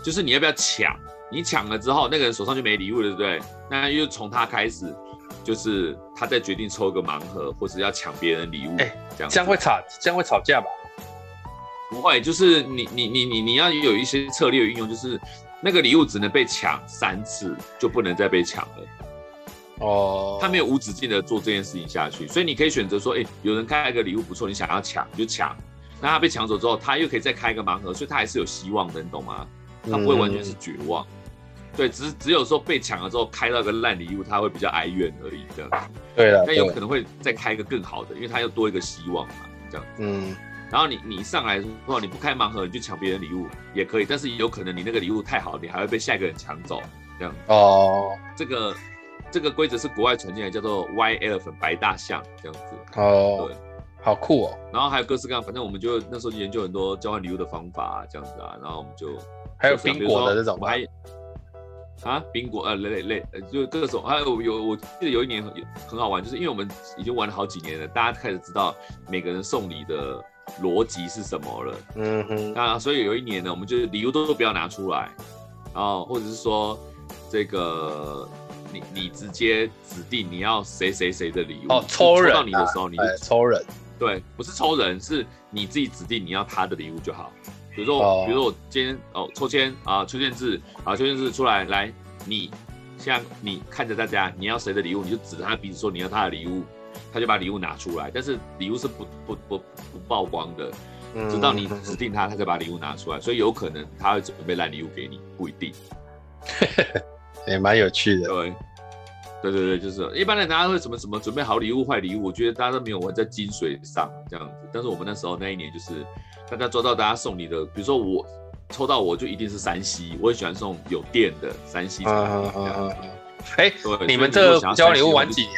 [SPEAKER 2] 就是你要不要抢？你抢了之后，那个人手上就没礼物了，对不对？那又从他开始，就是他再决定抽一个盲盒，或者要抢别人礼物。哎，这样这样会吵，这样会吵架吧？不会，就是你你你你你要有一些策略运用，就是。那个礼物只能被抢三次，就不能再被抢了。哦，他没有无止境的做这件事情下去，所以你可以选择说，哎、欸，有人开一个礼物不错，你想要抢你就抢，那他被抢走之后，他又可以再开一个盲盒，所以他还是有希望的，你懂吗？他不会完全是绝望。嗯对，只只有说被抢了之后开到个烂礼物，他会比较哀怨而已，这样子。
[SPEAKER 1] 对了，
[SPEAKER 2] 但有可能会再开一个更好的，因为他又多一个希望嘛，这样子。嗯。然后你你上来之后你不开盲盒，你就抢别人礼物也可以，但是有可能你那个礼物太好，你还会被下一个人抢走，这样子。哦。这个这个规则是国外传进来，叫做 White Elephant 白大象这样子。
[SPEAKER 1] 哦。
[SPEAKER 2] 对。
[SPEAKER 1] 好酷哦。
[SPEAKER 2] 然后还有各式各样，反正我们就那时候研究很多交换礼物的方法啊，这样子啊，然后我们就
[SPEAKER 1] 还有冰果的这种。
[SPEAKER 2] 啊，宾果呃，类类类，呃，就各种，还有有，我记得有一年很很好玩，就是因为我们已经玩了好几年了，大家开始知道每个人送礼的逻辑是什么了。嗯哼。那所以有一年呢，我们就是礼物都都不要拿出来，然后或者是说这个你你直接指定你要谁谁谁的礼物。
[SPEAKER 1] 哦，抽人、啊。
[SPEAKER 2] 抽到你的时候，你就
[SPEAKER 1] 抽人。
[SPEAKER 2] 对，不是抽人，是你自己指定你要他的礼物就好。比如说，oh. 比如说我今天哦抽签啊，邱建志啊，邱建志出来来，你像你看着大家，你要谁的礼物，你就指着他鼻子说你要他的礼物，他就把礼物拿出来，但是礼物是不不不不曝光的，直到你指定他，他才把礼物拿出来，所以有可能他会准备烂礼物给你，不一定，*laughs*
[SPEAKER 1] 也蛮有趣的。
[SPEAKER 2] 对，对对对，就是一般人大家会什么什么准备好礼物坏礼物，我觉得大家都没有玩在精髓上这样子，但是我们那时候那一年就是。大家抓到大家送你的，比如说我抽到我就一定是山西我也喜欢送有电的山西产品。
[SPEAKER 1] 哎，你们这个交换礼物玩几年？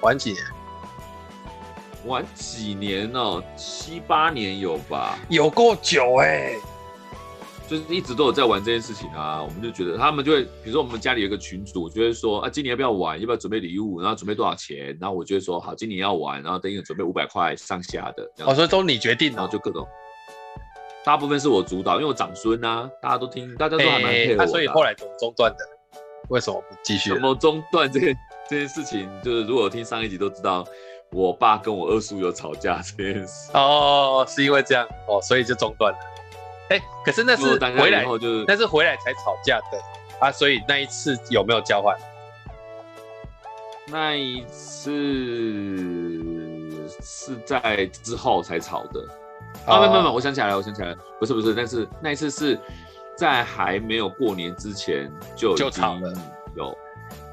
[SPEAKER 1] 玩几年？
[SPEAKER 2] 玩几年哦？七八年有吧？
[SPEAKER 1] 有够久哎、欸！
[SPEAKER 2] 就是一直都有在玩这件事情啊。我们就觉得他们就会，比如说我们家里有个群主，就会说啊，今年要不要玩？要不要准备礼物？然后准备多少钱？然后我就会说好，今年要玩，然后等于准备五百块上下的。
[SPEAKER 1] 哦，所以都你决定，
[SPEAKER 2] 然后就各种。大部分是我主导，因为我长孙啊，大家都听，大家都还蛮配合我的、啊欸。
[SPEAKER 1] 所以后来怎么中断的？为什么不继续？
[SPEAKER 2] 怎么中断这件 *laughs* 这件事情？就是如果听上一集都知道，我爸跟我二叔有吵架这件事。
[SPEAKER 1] 哦，是因为这样哦，所以就中断了。哎、欸，可是那是回来以后就是，那是回来才吵架的啊，所以那一次有没有交换？
[SPEAKER 2] 那一次是在之后才吵的。啊，没没没，我想起来了，我想起来了，不是不是，但是那一次是在还没有过年之前就已经有，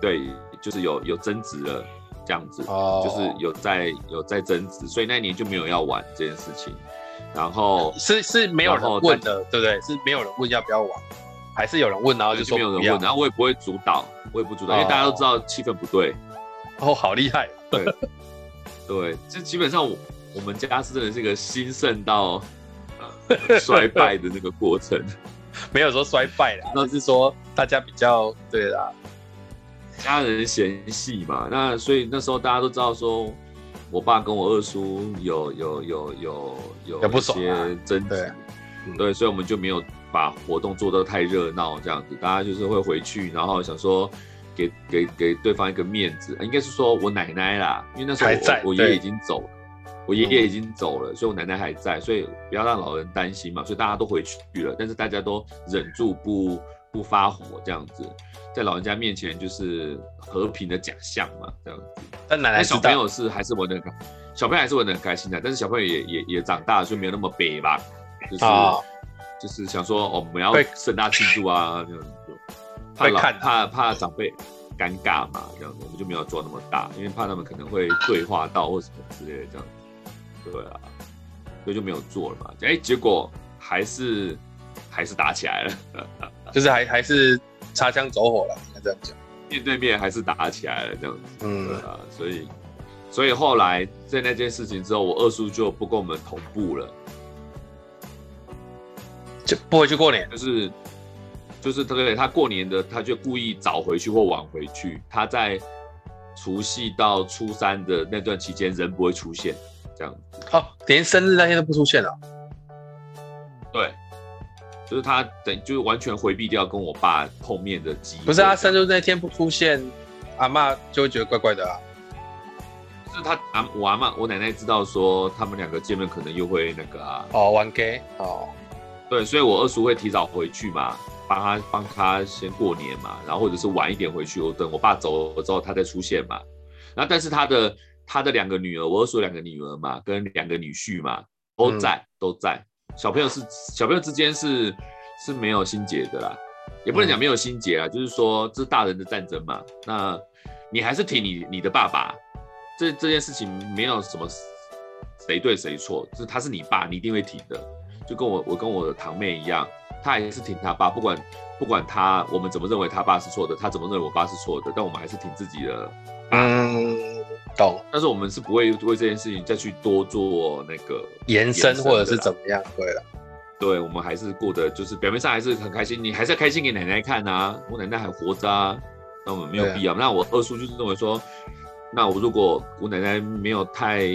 [SPEAKER 2] 对，就是有有争执了这样子，哦，就是有在有在争执，所以那一年就没有要玩这件事情，然后
[SPEAKER 1] 是是没有人问的，对不对？是没有人问要不要玩，还是有人问，然后就说
[SPEAKER 2] 没有人问，然后我也不会主导，我也不主导，因为大家都知道气氛不对，
[SPEAKER 1] 哦，好厉害，
[SPEAKER 2] 对，对，这基本上我。我们家是真的是一个兴盛到衰败的那个过程，*laughs*
[SPEAKER 1] 没有说衰败啦，*laughs* 那是说大家比较对啦，
[SPEAKER 2] 家人嫌隙嘛。那所以那时候大家都知道说，我爸跟我二叔有有有有有一些争执，对，所以我们就没有把活动做得太热闹这样子。大家就是会回去，然后想说给给给对方一个面子，应该是说我奶奶啦，因为那时候我我爷爷已经走了。我爷爷已经走了，所以我奶奶还在，所以不要让老人担心嘛，所以大家都回去了，但是大家都忍住不不发火，这样子，在老人家面前就是和平的假象嘛，这样子。
[SPEAKER 1] 但奶奶
[SPEAKER 2] 小朋友是还是玩的，小朋友还是玩的很开心的，但是小朋友也也也长大了，就没有那么悲吧，就是、哦、就是想说哦，我们要盛大庆祝啊，这样子，*laughs* 怕老怕怕长辈尴尬嘛，这样子，我们就没有做那么大，因为怕他们可能会对话到或什么之类的这样子。对啊，所以就没有做了嘛。哎，结果还是还是打起来了，
[SPEAKER 1] 就是还还是擦枪走火了，应该这样讲。
[SPEAKER 2] 面对面还是打起来了，这样子。嗯，啊，所以所以后来在那件事情之后，我二叔就不跟我们同步了，
[SPEAKER 1] 就不回去过年。
[SPEAKER 2] 就是就是他对他过年的，他就故意早回去或晚回去。他在除夕到初三的那段期间，人不会出现。这样
[SPEAKER 1] 哦，连生日那天都不出现了。
[SPEAKER 2] 对，就是他等，就是完全回避掉跟我爸碰面的机会。
[SPEAKER 1] 不是他生日那天不出现，阿妈就会觉得怪怪的啊。
[SPEAKER 2] 就是他阿我阿妈我奶奶知道说他们两个见面可能又会那个啊。
[SPEAKER 1] 哦，玩 gay 哦。
[SPEAKER 2] 对，所以我二叔会提早回去嘛，帮他帮他先过年嘛，然后或者是晚一点回去，我等我爸走了之后他再出现嘛。然后但是他的他的两个女儿，我二叔两个女儿嘛，跟两个女婿嘛，都在、嗯、都在。小朋友是小朋友之间是是没有心结的啦，也不能讲没有心结啊，嗯、就是说这是大人的战争嘛。那你还是挺你你的爸爸，这这件事情没有什么谁对谁错，就是他是你爸，你一定会挺的。就跟我我跟我的堂妹一样，她还是挺她爸，不管不管他我们怎么认为他爸是错的，他怎么认为我爸是错的，但我们还是挺自己的。
[SPEAKER 1] 嗯，懂。
[SPEAKER 2] 但是我们是不会为这件事情再去多做那个
[SPEAKER 1] 延伸或者是怎么样。对了，
[SPEAKER 2] 对，我们还是过得就是表面上还是很开心，你还是要开心给奶奶看啊，我奶奶还活着啊，那我们没有必要。啊、那我二叔就是认为说。那我如果我奶奶没有太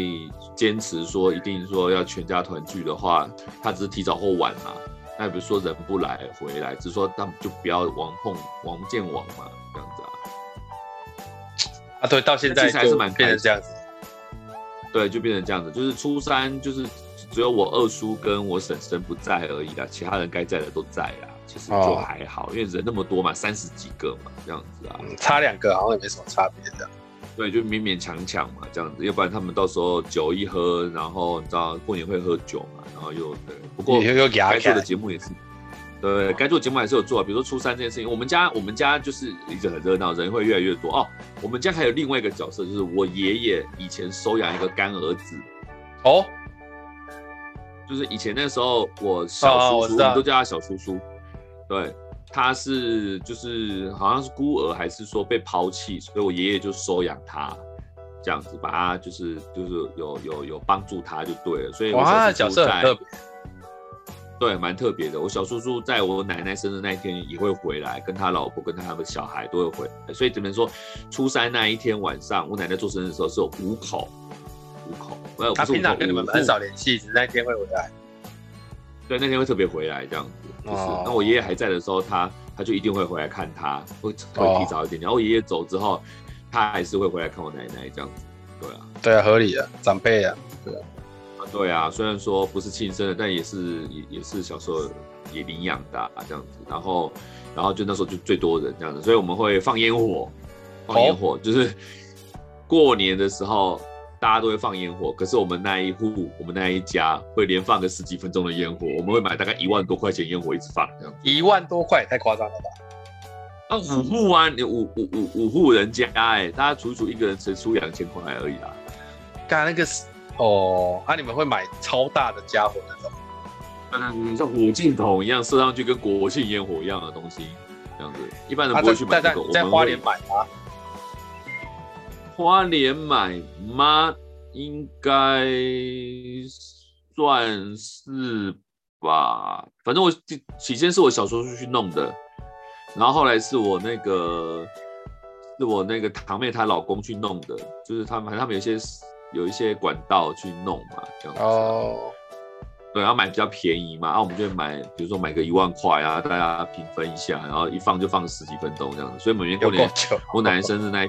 [SPEAKER 2] 坚持说一定说要全家团聚的话，她只是提早或晚嘛。那比如说人不来回来，只是说他们就不要王碰王见王嘛，这样子啊。
[SPEAKER 1] 啊，对，到现在其实还是蛮变成这样子。
[SPEAKER 2] 对，就变成这样子，就是初三就是只有我二叔跟我婶婶不在而已啦，其他人该在的都在啦。其实就还好，哦、因为人那么多嘛，三十几个嘛，这样子啊，
[SPEAKER 1] 差两个好像也没什么差别这样。
[SPEAKER 2] 对，就勉勉强强嘛，这样子，要不然他们到时候酒一喝，然后你知道过年会喝酒嘛，然后又对，不过该做的节目也是，对，该做的节目还是有做，比如说初三这件事情，我们家我们家就是一直很热闹，人会越来越多哦。我们家还有另外一个角色，就是我爷爷以前收养一个干儿子，
[SPEAKER 1] 哦，
[SPEAKER 2] 就是以前那时候我小叔叔，我们都叫他小叔叔，对。他是就是好像是孤儿，还是说被抛弃，所以我爷爷就收养他，这样子把他就是就是有有有帮助他就对了。所以我小叔叔在，哇，角色很特别，对，蛮特别的。我小叔叔在我奶奶生日那一天也会回来，跟他老婆跟他的小孩都会回来。所以只能说初三那一天晚上，我奶奶做生日的时候是有五口，五口。
[SPEAKER 1] 他平常跟你们很少联系，只是那天会回来。
[SPEAKER 2] 对，那天会特别回来这样子，就是那我爷爷还在的时候，他他就一定会回来看他，会会提早一点点。然后我爷爷走之后，他还是会回来看我奶奶这样子。对啊，
[SPEAKER 1] 对啊，合理啊长辈啊，对啊，
[SPEAKER 2] 对啊，虽然说不是亲生的，但也是也也是小时候也领养的啊，这样子。然后然后就那时候就最多人这样子，所以我们会放烟火，放烟火就是过年的时候。大家都会放烟火，可是我们那一户，我们那一家会连放个十几分钟的烟火。我们会买大概一万多块钱烟火，一直放这样。
[SPEAKER 1] 一万多块太夸张了吧？
[SPEAKER 2] 啊，五户啊，你五五五五户人家哎、欸，大家除一除，一个人才出两千块而已啦。
[SPEAKER 1] 刚才那个是哦，那、啊、你们会买超大的家伙那种？
[SPEAKER 2] 嗯，像火箭筒一样射上去，跟国庆烟火一样的东西，这样子。一般人不会去买这个。
[SPEAKER 1] 在花莲买吗？
[SPEAKER 2] 花莲买吗？应该算是吧。反正我起先是我小时候去弄的，然后后来是我那个是我那个堂妹她老公去弄的，就是他们他们有些有一些管道去弄嘛，这样子。哦。对，然后买比较便宜嘛，然后我们就买，比如说买个一万块啊，大家平分一下，然后一放就放十几分钟这样子。所以每年过年，我奶奶生日那。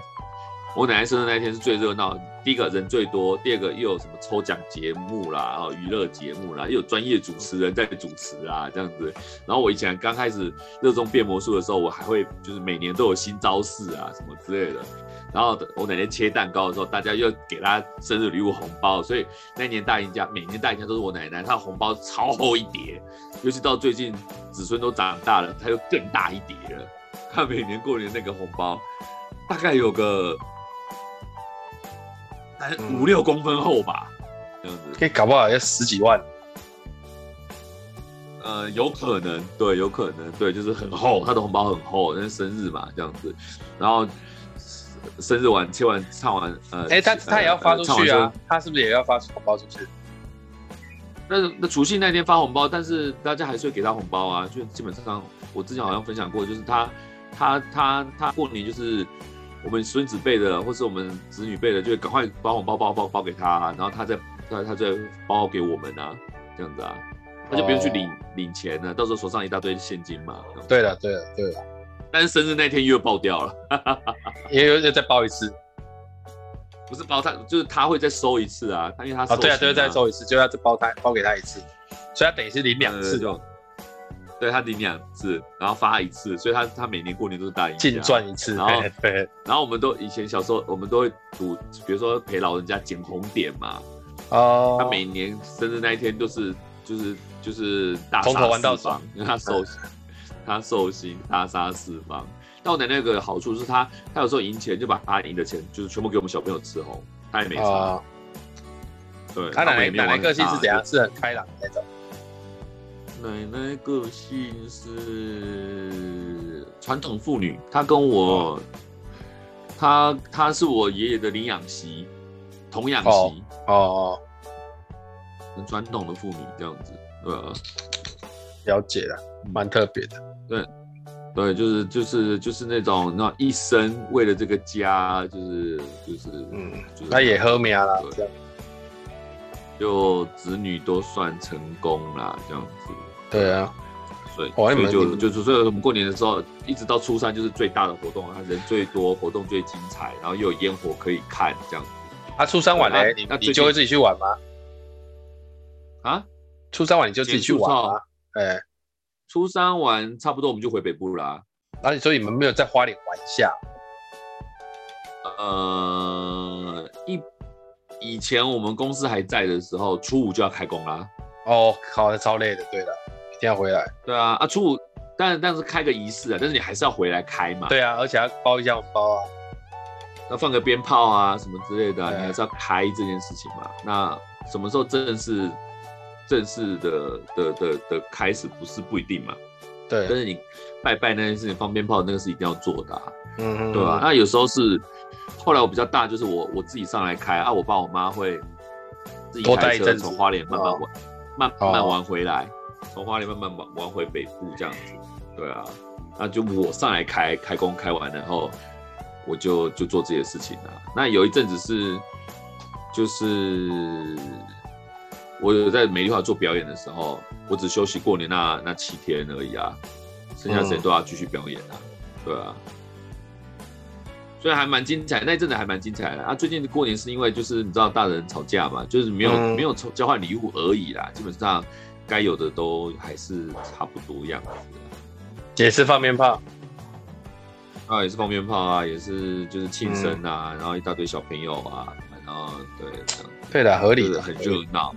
[SPEAKER 2] 我奶奶生日那天是最热闹，第一个人最多，第二个又有什么抽奖节目啦，然后娱乐节目啦，又有专业主持人在主持啊，这样子。然后我以前刚开始热衷变魔术的时候，我还会就是每年都有新招式啊什么之类的。然后我奶奶切蛋糕的时候，大家又给她生日礼物红包，所以那年大赢家，每年大赢家都是我奶奶，她的红包超厚一叠，尤其到最近子孙都长大了，她又更大一叠了。她每年过年那个红包大概有个。五六公分厚吧，这样子
[SPEAKER 1] 可以搞不好要十几万。
[SPEAKER 2] 呃，有可能，对，有可能，对，就是很厚，他的红包很厚，因为生日嘛，这样子。然后生日完切完唱完，呃，
[SPEAKER 1] 哎、欸，他他也要发出去啊，他是不是也要发红包出去？
[SPEAKER 2] 那那除夕那天发红包，但是大家还是会给他红包啊，就基本上我之前好像分享过，就是他他他他过年就是。我们孙子辈的，或是我们子女辈的，就赶快把红包包包包给他，然后他再他他再包给我们啊，这样子啊，他就不用去领、哦、领钱了，到时候手上一大堆现金嘛。
[SPEAKER 1] 对了对了对了，
[SPEAKER 2] 但是生日那天又爆掉了，*laughs*
[SPEAKER 1] 也有又再包一次，
[SPEAKER 2] 不是包他，就是他会再收一次啊，他因为他啊、
[SPEAKER 1] 哦、对啊，对，再收一次，就要再包他包给他一次，所以他等于是领两次，就
[SPEAKER 2] 对他领两次，然后发一次，所以他他每年过年都是大赢家，
[SPEAKER 1] 净赚一次。
[SPEAKER 2] 然后
[SPEAKER 1] 对，
[SPEAKER 2] 然后我们都以前小时候，我们都会赌，比如说陪老人家捡红点嘛。
[SPEAKER 1] 哦。
[SPEAKER 2] 他每年生日那一天都是就是就是大
[SPEAKER 1] 杀四方，
[SPEAKER 2] 因为他寿星，*laughs* 他寿星大杀四方。但我奶奶有个好处是他，他有时候赢钱就把他赢的钱就是全部给我们小朋友吃红，他也没差。哦、对，
[SPEAKER 1] 他奶奶奶奶个性是怎样？是很开朗的那种。
[SPEAKER 2] 奶奶个性是传统妇女，她跟我，她她是我爷爷的领养媳，童养媳。
[SPEAKER 1] 哦哦，
[SPEAKER 2] 很传统的妇女这样子，对？
[SPEAKER 1] 了解了，蛮特别的。
[SPEAKER 2] 对，对，就是就是就是那种那一生为了这个家，就是就是嗯，
[SPEAKER 1] 他也喝命了，这样，
[SPEAKER 2] 就子女都算成功啦，这样子。
[SPEAKER 1] 对啊，
[SPEAKER 2] 所以所以就就是所以我们过年的时候，一直到初三就是最大的活动，他人最多，活动最精彩，然后又有烟火可以看，这样子。
[SPEAKER 1] 他初三晚嘞，那你就会自己去玩吗？
[SPEAKER 2] 啊，
[SPEAKER 1] 初三晚你就自己去玩吗？哎，
[SPEAKER 2] 初三晚差不多我们就回北部啦。
[SPEAKER 1] 然后所以你们没有在花莲玩一下？
[SPEAKER 2] 呃，一以前我们公司还在的时候，初五就要开工啦。
[SPEAKER 1] 哦，好的超累的，对了。一定要回来，对
[SPEAKER 2] 啊，啊初五，但但是开个仪式啊，但是你还是要回来开嘛。
[SPEAKER 1] 对啊，而且要包一下红包啊，
[SPEAKER 2] 要放个鞭炮啊什么之类的，啊，你还是要开这件事情嘛。那什么时候正式正式的的的的开始，不是不一定嘛。
[SPEAKER 1] 对，
[SPEAKER 2] 但是你拜拜那件事情，放鞭炮那个是一定要做的，啊，
[SPEAKER 1] 嗯哼，
[SPEAKER 2] 对吧，啊？那有时候是后来我比较大，就是我我自己上来开啊，我爸我妈会自己开车从花莲慢慢玩，慢慢玩回来。从花莲慢慢往往回北部这样子，对啊，那就我上来开开工开完然后，我就就做这些事情了。那有一阵子是，就是我有在美丽华做表演的时候，我只休息过年那那七天而已啊，剩下时间都要继续表演啊，对啊，所以还蛮精彩，那一阵子还蛮精彩的啊。最近的过年是因为就是你知道大人吵架嘛，就是没有、嗯、没有交换礼物而已啦，基本上。该有的都还是差不多样子的，
[SPEAKER 1] 也是放鞭炮，
[SPEAKER 2] 啊，也是放鞭炮啊，也是就是庆生啊，嗯、然后一大堆小朋友啊，然后对这样，
[SPEAKER 1] 对的，合理的，
[SPEAKER 2] 很热闹，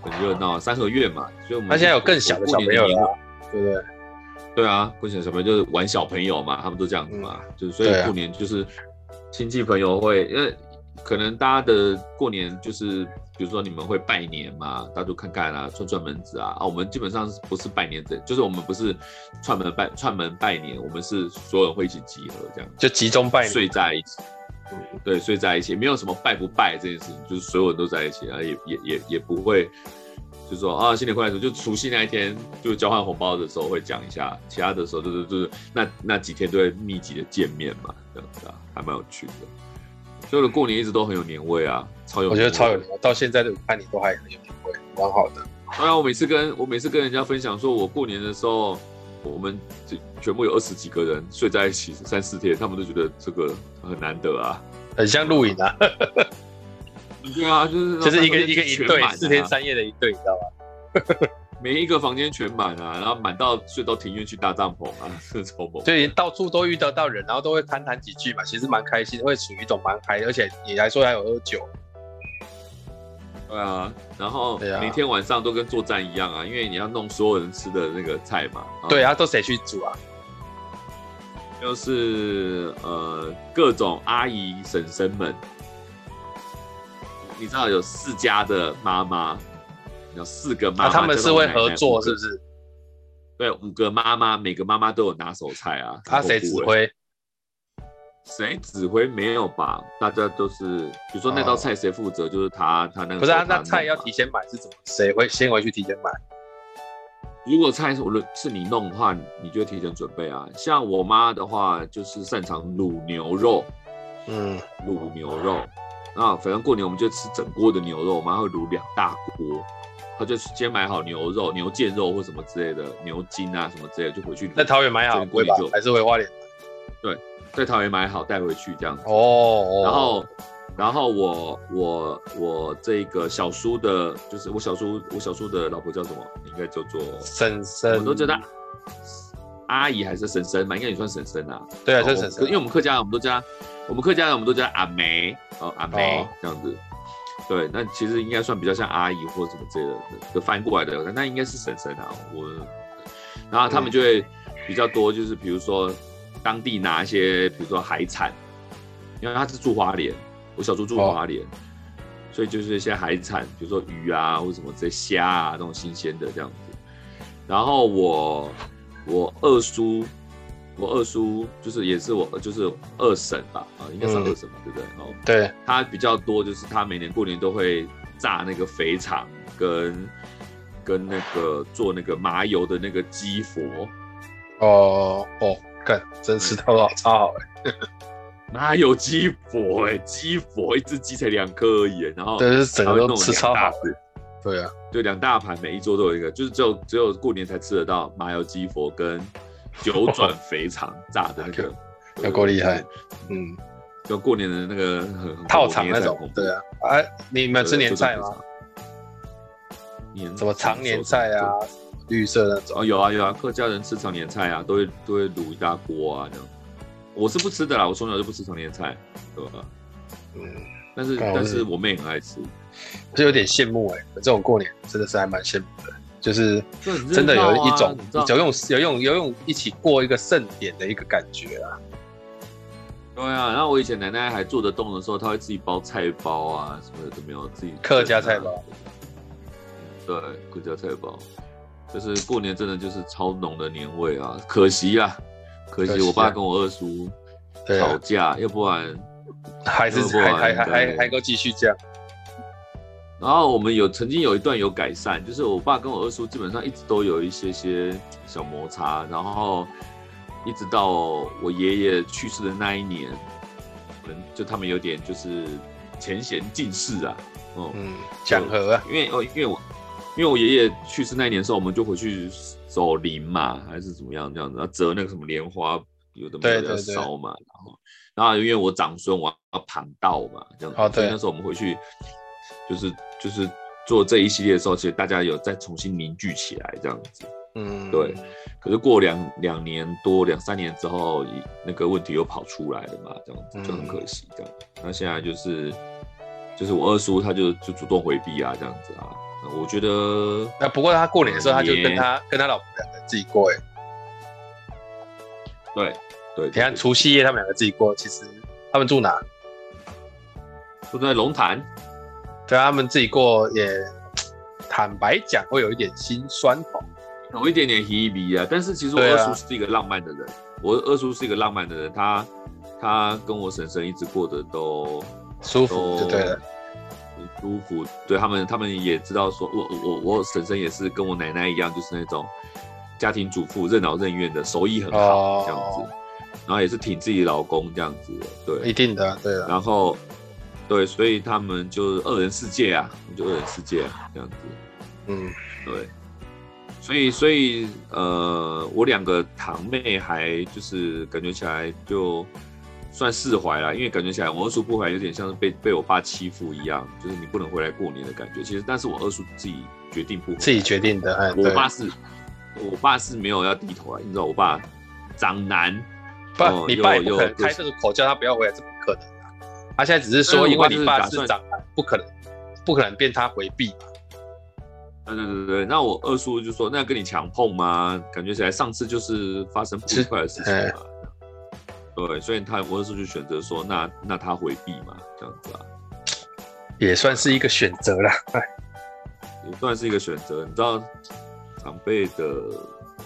[SPEAKER 2] 很热闹，三合院嘛，所以我们
[SPEAKER 1] 他现在有更小的小朋友了，对不对？
[SPEAKER 2] 对啊，过小的小朋友就是玩小朋友嘛，他们都这样子嘛，嗯、就是所以过年就是亲戚朋友会，因为可能大家的过年就是。比如说你们会拜年嘛，大家都看看啊，串串门子啊啊，我们基本上不是拜年的，就是我们不是串门拜串门拜年，我们是所有人会一起集合这样，
[SPEAKER 1] 就集中拜年，
[SPEAKER 2] 睡在一起，嗯，对，睡在一起，没有什么拜不拜这件事情，就是所有人都在一起啊，也也也也不会，就说啊新年快乐，就除夕那一天就交换红包的时候会讲一下，其他的时候就是就是那那几天都会密集的见面嘛，这样子啊，还蛮有趣的。所以的过年一直都很有年味啊，超有，我觉得超有年味，
[SPEAKER 1] 到现在的看你都还很有年味，蛮好的。
[SPEAKER 2] 当然，我每次跟我每次跟人家分享说，我过年的时候，我们全部有二十几个人睡在一起三四天，他们都觉得这个很难得啊，
[SPEAKER 1] 很像露营啊。*laughs*
[SPEAKER 2] 对啊，就是
[SPEAKER 1] 就是一个一个一对四天三夜的一对，你知道吗？
[SPEAKER 2] 每一个房间全满啊，然后满到睡到庭院去搭帐篷啊，是超猛。
[SPEAKER 1] 就到处都遇得到人，然后都会谈谈几句嘛，其实蛮开心，会属于一种蛮嗨，而且你来说还有喝酒。
[SPEAKER 2] 对啊，然后每天晚上都跟作战一样啊，因为你要弄所有人吃的那个菜嘛。
[SPEAKER 1] 对啊，都谁去煮啊？
[SPEAKER 2] 就是呃各种阿姨婶婶们，你知道有四家的妈妈。有四个妈妈，
[SPEAKER 1] 他们是会合作，是不是？
[SPEAKER 2] 对，五个妈妈，每个妈妈都有拿手菜啊。
[SPEAKER 1] 他谁指挥？
[SPEAKER 2] 谁指挥？没有吧？大家都是，比如说那道菜谁负责，就是他，他那个。
[SPEAKER 1] 不是啊，那菜要提前买是怎么？谁会先回去提前买？
[SPEAKER 2] 如果菜是我是你弄的话，你就提前准备啊。像我妈的话，就是擅长卤牛肉，嗯，卤牛肉。那反正过年我们就吃整锅的牛肉，我妈会卤两大锅。他就先买好牛肉、牛腱肉或什么之类的牛筋啊什么之类的，就回去。
[SPEAKER 1] 在桃园买好，过年就还是回花莲？
[SPEAKER 2] 对，在桃园买好带回去这样子。
[SPEAKER 1] 哦。哦
[SPEAKER 2] 然后，然后我我我这个小叔的，就是我小叔我小叔的老婆叫什么？应该叫做
[SPEAKER 1] 婶婶。
[SPEAKER 2] 我都叫她阿姨还是婶婶嘛，应该也算婶婶啊。
[SPEAKER 1] 对啊，算婶婶。
[SPEAKER 2] 因为我们客家人，我们都叫我们客家人，我们都叫阿梅哦，阿梅这样子。对，那其实应该算比较像阿姨或者什么之类的，就翻过来的，那应该是婶婶啊。我，然后他们就会比较多，就是比如说当地拿一些，比如说海产，因为他是住花莲，我小时候住花莲，哦、所以就是一些海产，比如说鱼啊或者什么这些虾啊，那种新鲜的这样子。然后我。我二叔，我二叔就是也是我就是二婶吧，啊，应该是二婶嘛，嗯、对不对？哦
[SPEAKER 1] 对，
[SPEAKER 2] 他比较多，就是他每年过年都会炸那个肥肠，跟跟那个做那个麻油的那个鸡佛。
[SPEAKER 1] 哦哦，看，真吃到好超好哎！*laughs*
[SPEAKER 2] 哪有鸡佛哎？鸡佛一只鸡才两颗而已，然后
[SPEAKER 1] 对，是整个都吃超好。对啊，
[SPEAKER 2] 对，两大盘，每一桌都有一个，就是只有只有过年才吃得到麻油鸡佛跟九转肥肠 *laughs* 炸的那个，
[SPEAKER 1] 有够厉害。嗯，
[SPEAKER 2] 就过年的那个
[SPEAKER 1] 套肠那种。对啊，哎，你们吃年菜吗？
[SPEAKER 2] 年
[SPEAKER 1] 什么长年菜啊？绿色那种。
[SPEAKER 2] 哦，有啊有啊，客家人吃长年菜啊，都会都会卤一大锅啊这样。我是不吃的啦，我从小就不吃长年菜，对吧？嗯，但是但是我妹很爱吃。
[SPEAKER 1] 就有点羡慕哎、欸，这种过年真的是还蛮羡慕的，就是真的有一种有用有用有用一起过一个盛典的一个感觉啊。
[SPEAKER 2] 对啊，然后我以前奶奶还做得动的时候，她会自己包菜包啊什么的都没有自己
[SPEAKER 1] 客家菜包。
[SPEAKER 2] 对，客家菜包，就是过年真的就是超浓的年味啊，可惜啊，可惜我爸跟我二叔吵架，要不然
[SPEAKER 1] 还是还还还还还够继续这样。
[SPEAKER 2] 然后我们有曾经有一段有改善，就是我爸跟我二叔基本上一直都有一些些小摩擦，然后一直到我爷爷去世的那一年，可能就他们有点就是前嫌尽释啊，哦、嗯，
[SPEAKER 1] 讲和啊，
[SPEAKER 2] 因为哦，因为我因为我爷爷去世那一年的时候，我们就回去守灵嘛，还是怎么样这样子，然后折那个什么莲花，有的没有要烧嘛，然后然后因为我长孙我要盘道嘛，这样子，哦、所以那时候我们回去。就是就是做这一系列的时候，其实大家有再重新凝聚起来这样子，嗯，对。可是过两两年多两三年之后，那个问题又跑出来了嘛，这样子就很可惜这样。嗯、那现在就是就是我二叔他就就主动回避啊，这样子啊。我觉得
[SPEAKER 1] 那不过他过年的时候，他就跟他跟他老婆两个自己过哎。
[SPEAKER 2] 对对，
[SPEAKER 1] 你看除夕夜他们两个自己过，其实他们住哪？
[SPEAKER 2] 住在龙潭。
[SPEAKER 1] 对他们自己过也，坦白讲会有一点心酸哦，
[SPEAKER 2] 有一点点稀微啊。但是其实我二叔是一个浪漫的人，啊、我二叔是一个浪漫的人，他他跟我婶婶一直过得都
[SPEAKER 1] 舒服，
[SPEAKER 2] 对舒服。对他们，他们也知道说，我我我婶婶也是跟我奶奶一样，就是那种家庭主妇，任劳任怨的，手艺很好、哦、这样子，然后也是挺自己老公这样子的，对，
[SPEAKER 1] 一定的，对啊，
[SPEAKER 2] 然后。对，所以他们就二人世界啊，就二人世界啊，这样子。嗯，对。所以，所以，呃，我两个堂妹还就是感觉起来就算释怀了，因为感觉起来我二叔不回来有点像是被被我爸欺负一样，就是你不能回来过年的感觉。其实，但是我二叔自己决定不回来，
[SPEAKER 1] 自己决定的。哎，
[SPEAKER 2] 我爸是，我爸是没有要低头啊，你知道，我爸长男，
[SPEAKER 1] 不，哦、你爸也不可能开这个口叫他不要回来，这不可能。他现在只是说，因为你爸是长男，不可能，不可能变他回避嘛。
[SPEAKER 2] 对对对对，那我二叔就说，那要跟你强碰吗？感觉起来上次就是发生不愉快的事情嘛。对，所以他我二叔就选择说，那那他回避嘛，这样子啊，
[SPEAKER 1] 也算是一个选择啦。哎，
[SPEAKER 2] 也算是一个选择。你知道长辈的。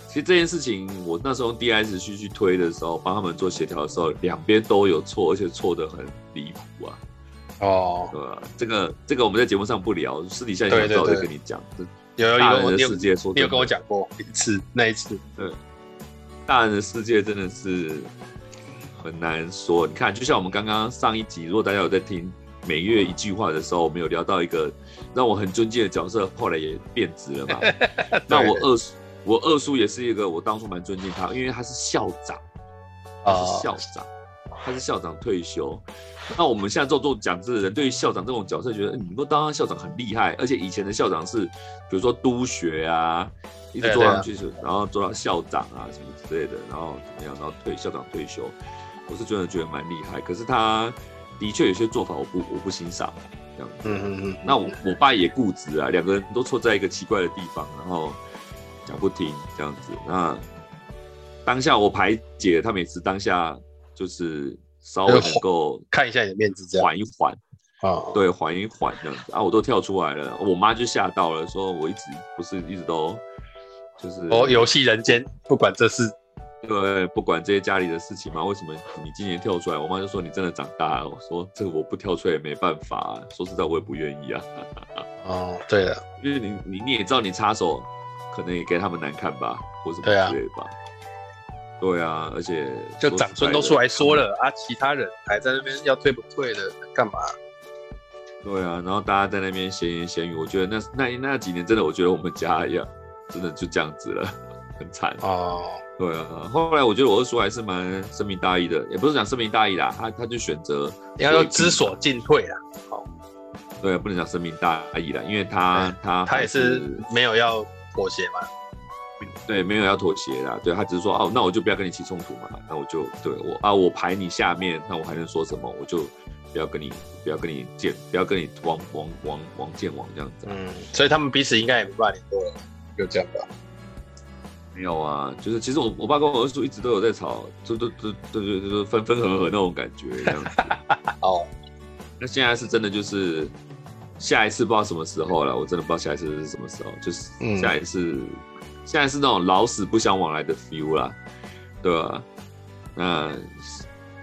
[SPEAKER 2] 其实这件事情，我那时候用 DIS 去去推的时候，帮他们做协调的时候，两边都有错，而且错的很离谱啊。哦，对吧？这个这个我们在节目上不聊，私底下有时候会跟你讲。
[SPEAKER 1] 有有有，
[SPEAKER 2] 大人的世界说，
[SPEAKER 1] 你有跟我讲过一次，那一次。
[SPEAKER 2] 对，大人的世界真的是很难说。你看，就像我们刚刚上一集，如果大家有在听每月一句话的时候，我们有聊到一个让我很尊敬的角色，后来也变质了嘛。*laughs* 那我二叔。我二叔也是一个，我当初蛮尊敬他，因为他是校长，他是校长，他是校长退休。那我们现在做做讲师的人，对于校长这种角色，觉得你能够当上校长很厉害，而且以前的校长是，比如说督学啊，一直做上去，然后做到校长啊什么之类的，然后怎么样，然后退校长退休，我是真的觉得蛮厉害。可是他的确有些做法我不我不欣赏，这样子。嗯嗯嗯。那我我爸也固执啊，两个人都错在一个奇怪的地方，然后讲不听这样子。那当下我排解他，每次当下就是稍微能够
[SPEAKER 1] 看一下你的面子，这样
[SPEAKER 2] 缓一缓。啊，对，缓一缓这样子啊，我都跳出来了，我妈就吓到了，说我一直不是一直都就是
[SPEAKER 1] 哦，游戏人间不管这事，
[SPEAKER 2] 对，不管这些家里的事情嘛，为什么你今年跳出来？我妈就说你真的长大了，我说这个我不跳出来也没办法，说实在我也不愿意啊。*laughs*
[SPEAKER 1] 哦，对了，
[SPEAKER 2] 因为你你你也知道你插手，可能也给他们难看吧，或什么之类的吧。对啊，而且
[SPEAKER 1] 就长孙都出来说了啊，其他人还在那边要退不退的干嘛？
[SPEAKER 2] 对啊，然后大家在那边闲言闲语，我觉得那那那几年真的，我觉得我们家一样，真的就这样子了，*laughs* 很惨哦。对啊，后来我觉得我二叔还是蛮深明大义的，也不是讲深明大义啦，他他就选择
[SPEAKER 1] 应该说知所进退啦。好，
[SPEAKER 2] 对啊，不能讲深明大义啦，因为他他
[SPEAKER 1] 他也是没有要妥协嘛。
[SPEAKER 2] 对，没有要妥协啦，对他只是说哦，那我就不要跟你起冲突嘛，那我就对我啊，我排你下面，那我还能说什么？我就。不要跟你，不要跟你见，不要跟你王王王王见王这样子。
[SPEAKER 1] 嗯，所以他们彼此应该也没办法联络了，就这样吧。
[SPEAKER 2] 没有啊，就是其实我我爸跟我二叔一直都有在吵，就都都都就就分分合合那种感觉这样子。*laughs* 哦，那现在是真的就是下一次不知道什么时候了，我真的不知道下一次是什么时候，就是下一次，嗯、现在是那种老死不相往来的 feel 啦，对吧、啊？那。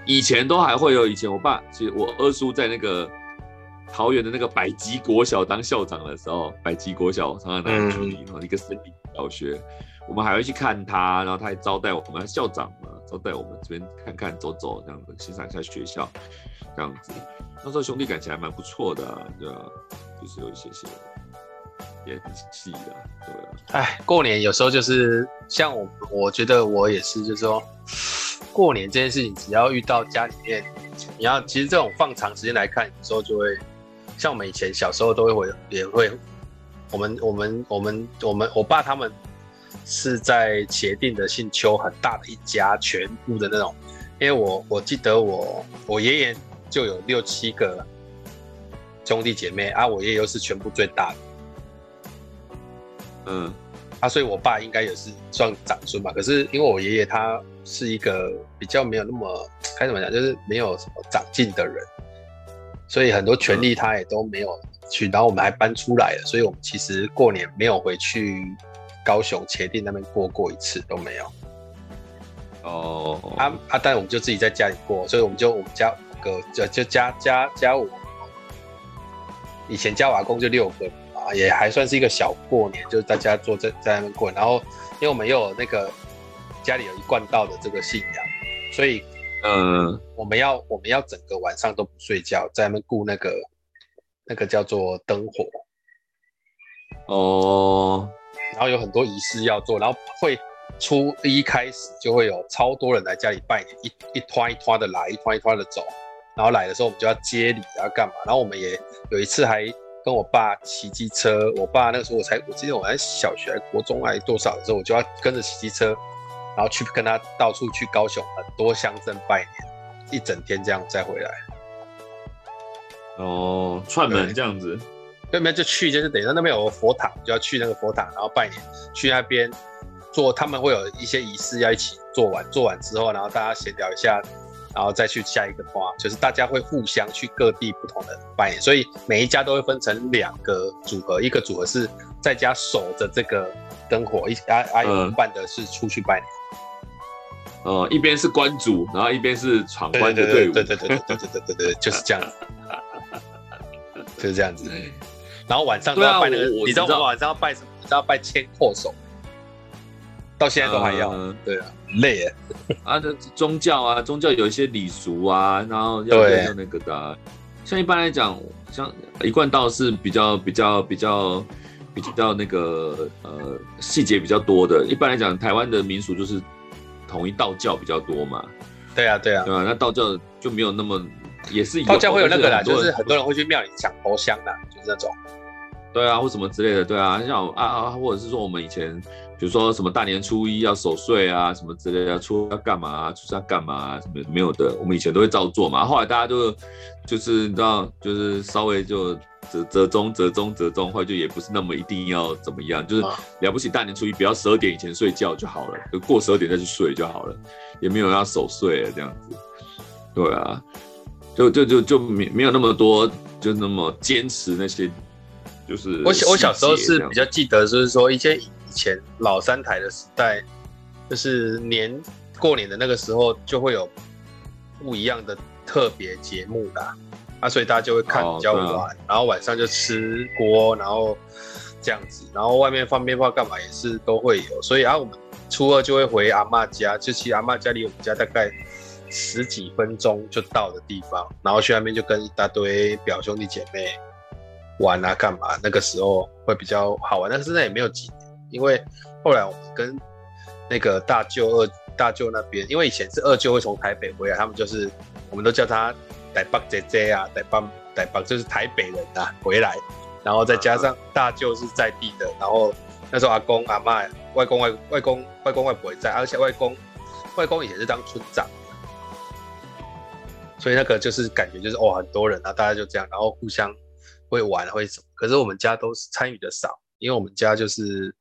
[SPEAKER 2] 以前都还会有，以前我爸其实我二叔在那个桃园的那个百吉国小当校长的时候，百吉国小常常拿来举例，然后一个森林小学，我们还会去看他，然后他还招待我们校长嘛，招待我们这边看看走走这样子，欣赏一下学校这样子。那时候兄弟感情还蛮不错的，啊，对啊，就是有一些些也很细的，对啊。
[SPEAKER 1] 哎，过年有时候就是像我，我觉得我也是，就是说。过年这件事情，只要遇到家里面，你要其实这种放长时间来看，有时候就会像我们以前小时候都会会也会，我们我们我们我们我爸他们是在协定的姓邱，很大的一家，全部的那种。因为我我记得我我爷爷就有六七个兄弟姐妹啊，我爷爷又是全部最大的，
[SPEAKER 2] 嗯，
[SPEAKER 1] 啊，所以我爸应该也是算长孙吧。可是因为我爷爷他。是一个比较没有那么该怎么讲，就是没有什么长进的人，所以很多权利他也都没有去。然后我们还搬出来了，所以我们其实过年没有回去高雄茄萣那边过过一次都没有。
[SPEAKER 2] 哦，
[SPEAKER 1] 啊啊！但我们就自己在家里过，所以我们就我们家五个就就加加加我，以前加瓦工就六个啊，也还算是一个小过年，就是大家坐在在那边过。然后因为我们又有那个。家里有一贯道的这个信仰，所以，嗯，我们要我们要整个晚上都不睡觉，在那边顾那个那个叫做灯火，
[SPEAKER 2] 哦，
[SPEAKER 1] 然后有很多仪式要做，然后会初一开始就会有超多人来家里拜年，一一团一团的来，一团一团的走，然后来的时候我们就要接礼啊干嘛，然后我们也有一次还跟我爸骑机车，我爸那个时候我才我记得我还小学还国中还多少的时候，我就要跟着骑机车。然后去跟他到处去高雄很多乡镇拜年，一整天这样再回来。
[SPEAKER 2] 哦，串门这样子，
[SPEAKER 1] 对面就去就是等于说那边有个佛塔，就要去那个佛塔，然后拜年，去那边做，他们会有一些仪式要一起做完，做完之后，然后大家协调一下，然后再去下一个花，就是大家会互相去各地不同的拜年，所以每一家都会分成两个组合，一个组合是在家守着这个灯火，一阿阿姨办的是出去拜年。
[SPEAKER 2] 哦，一边是关主，然后一边是闯关的队伍，
[SPEAKER 1] 对对对对对对对对对，就是这样子，就是这样子。然后晚上都要拜那个，你知道晚上要拜什么？你知道拜千阔手，到现在都还要。对啊，累耶。
[SPEAKER 2] 啊，这宗教啊，宗教有一些礼俗啊，然后要要那个的。像一般来讲，像一贯道是比较比较比较比较那个呃细节比较多的。一般来讲，台湾的民俗就是。统一道教比较多嘛？
[SPEAKER 1] 对啊，对啊，
[SPEAKER 2] 对啊。那道教就没有那么，也是
[SPEAKER 1] 道教会有那个啦，就是很多人会去庙里抢头香啦，就是那种。
[SPEAKER 2] 对啊，或什么之类的，对啊，像啊啊，或者是说我们以前，比如说什么大年初一要守岁啊，什么之类的，初要干嘛啊，初三要干嘛啊，什么没有的，我们以前都会照做嘛。后来大家都就是你知道，就是稍微就折折中折中折中，后来就也不是那么一定要怎么样，就是了不起大年初一不要十二点以前睡觉就好了，就过十二点再去睡就好了，也没有要守岁这样子。对啊，就就就就没没有那么多，就那么坚持那些。就是
[SPEAKER 1] 我小我小时候是比较记得，就是说一些以前老三台的时代，就是年过年的那个时候就会有不一样的特别节目啦，啊，所以大家就会看比较晚，哦啊、然后晚上就吃锅，然后这样子，然后外面放鞭炮干嘛也是都会有，所以啊，我们初二就会回阿妈家，就其实阿妈家离我们家大概十几分钟就到的地方，然后去那边就跟一大堆表兄弟姐妹。玩啊，干嘛？那个时候会比较好玩，但是现在也没有几年，因为后来我们跟那个大舅、二大舅那边，因为以前是二舅会从台北回来，他们就是我们都叫他台北姐姐啊，台北台北就是台北人啊回来，然后再加上大舅是在地的，然后那时候阿公阿妈、外公外外公外公外婆也在，而且外公外公以前是当村长，所以那个就是感觉就是哦很多人啊，大家就这样，然后互相。会玩会什么？可是我们家都是参与的少，因为我们家就是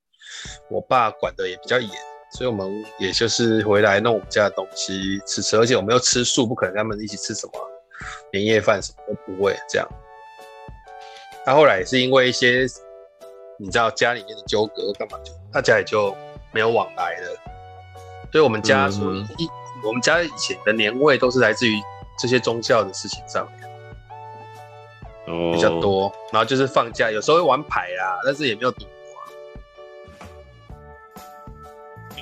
[SPEAKER 1] 我爸管的也比较严，所以我们也就是回来弄我们家的东西吃吃，而且我们又吃素，不可能跟他们一起吃什么年夜饭什么都不会这样。他、啊、后来也是因为一些你知道家里面的纠葛干嘛就大家也就没有往来了，所以我们家说一、嗯、我们家以前的年味都是来自于这些宗教的事情上面。比较多，然后就是放假，有时候会玩牌啦，但是也没有赌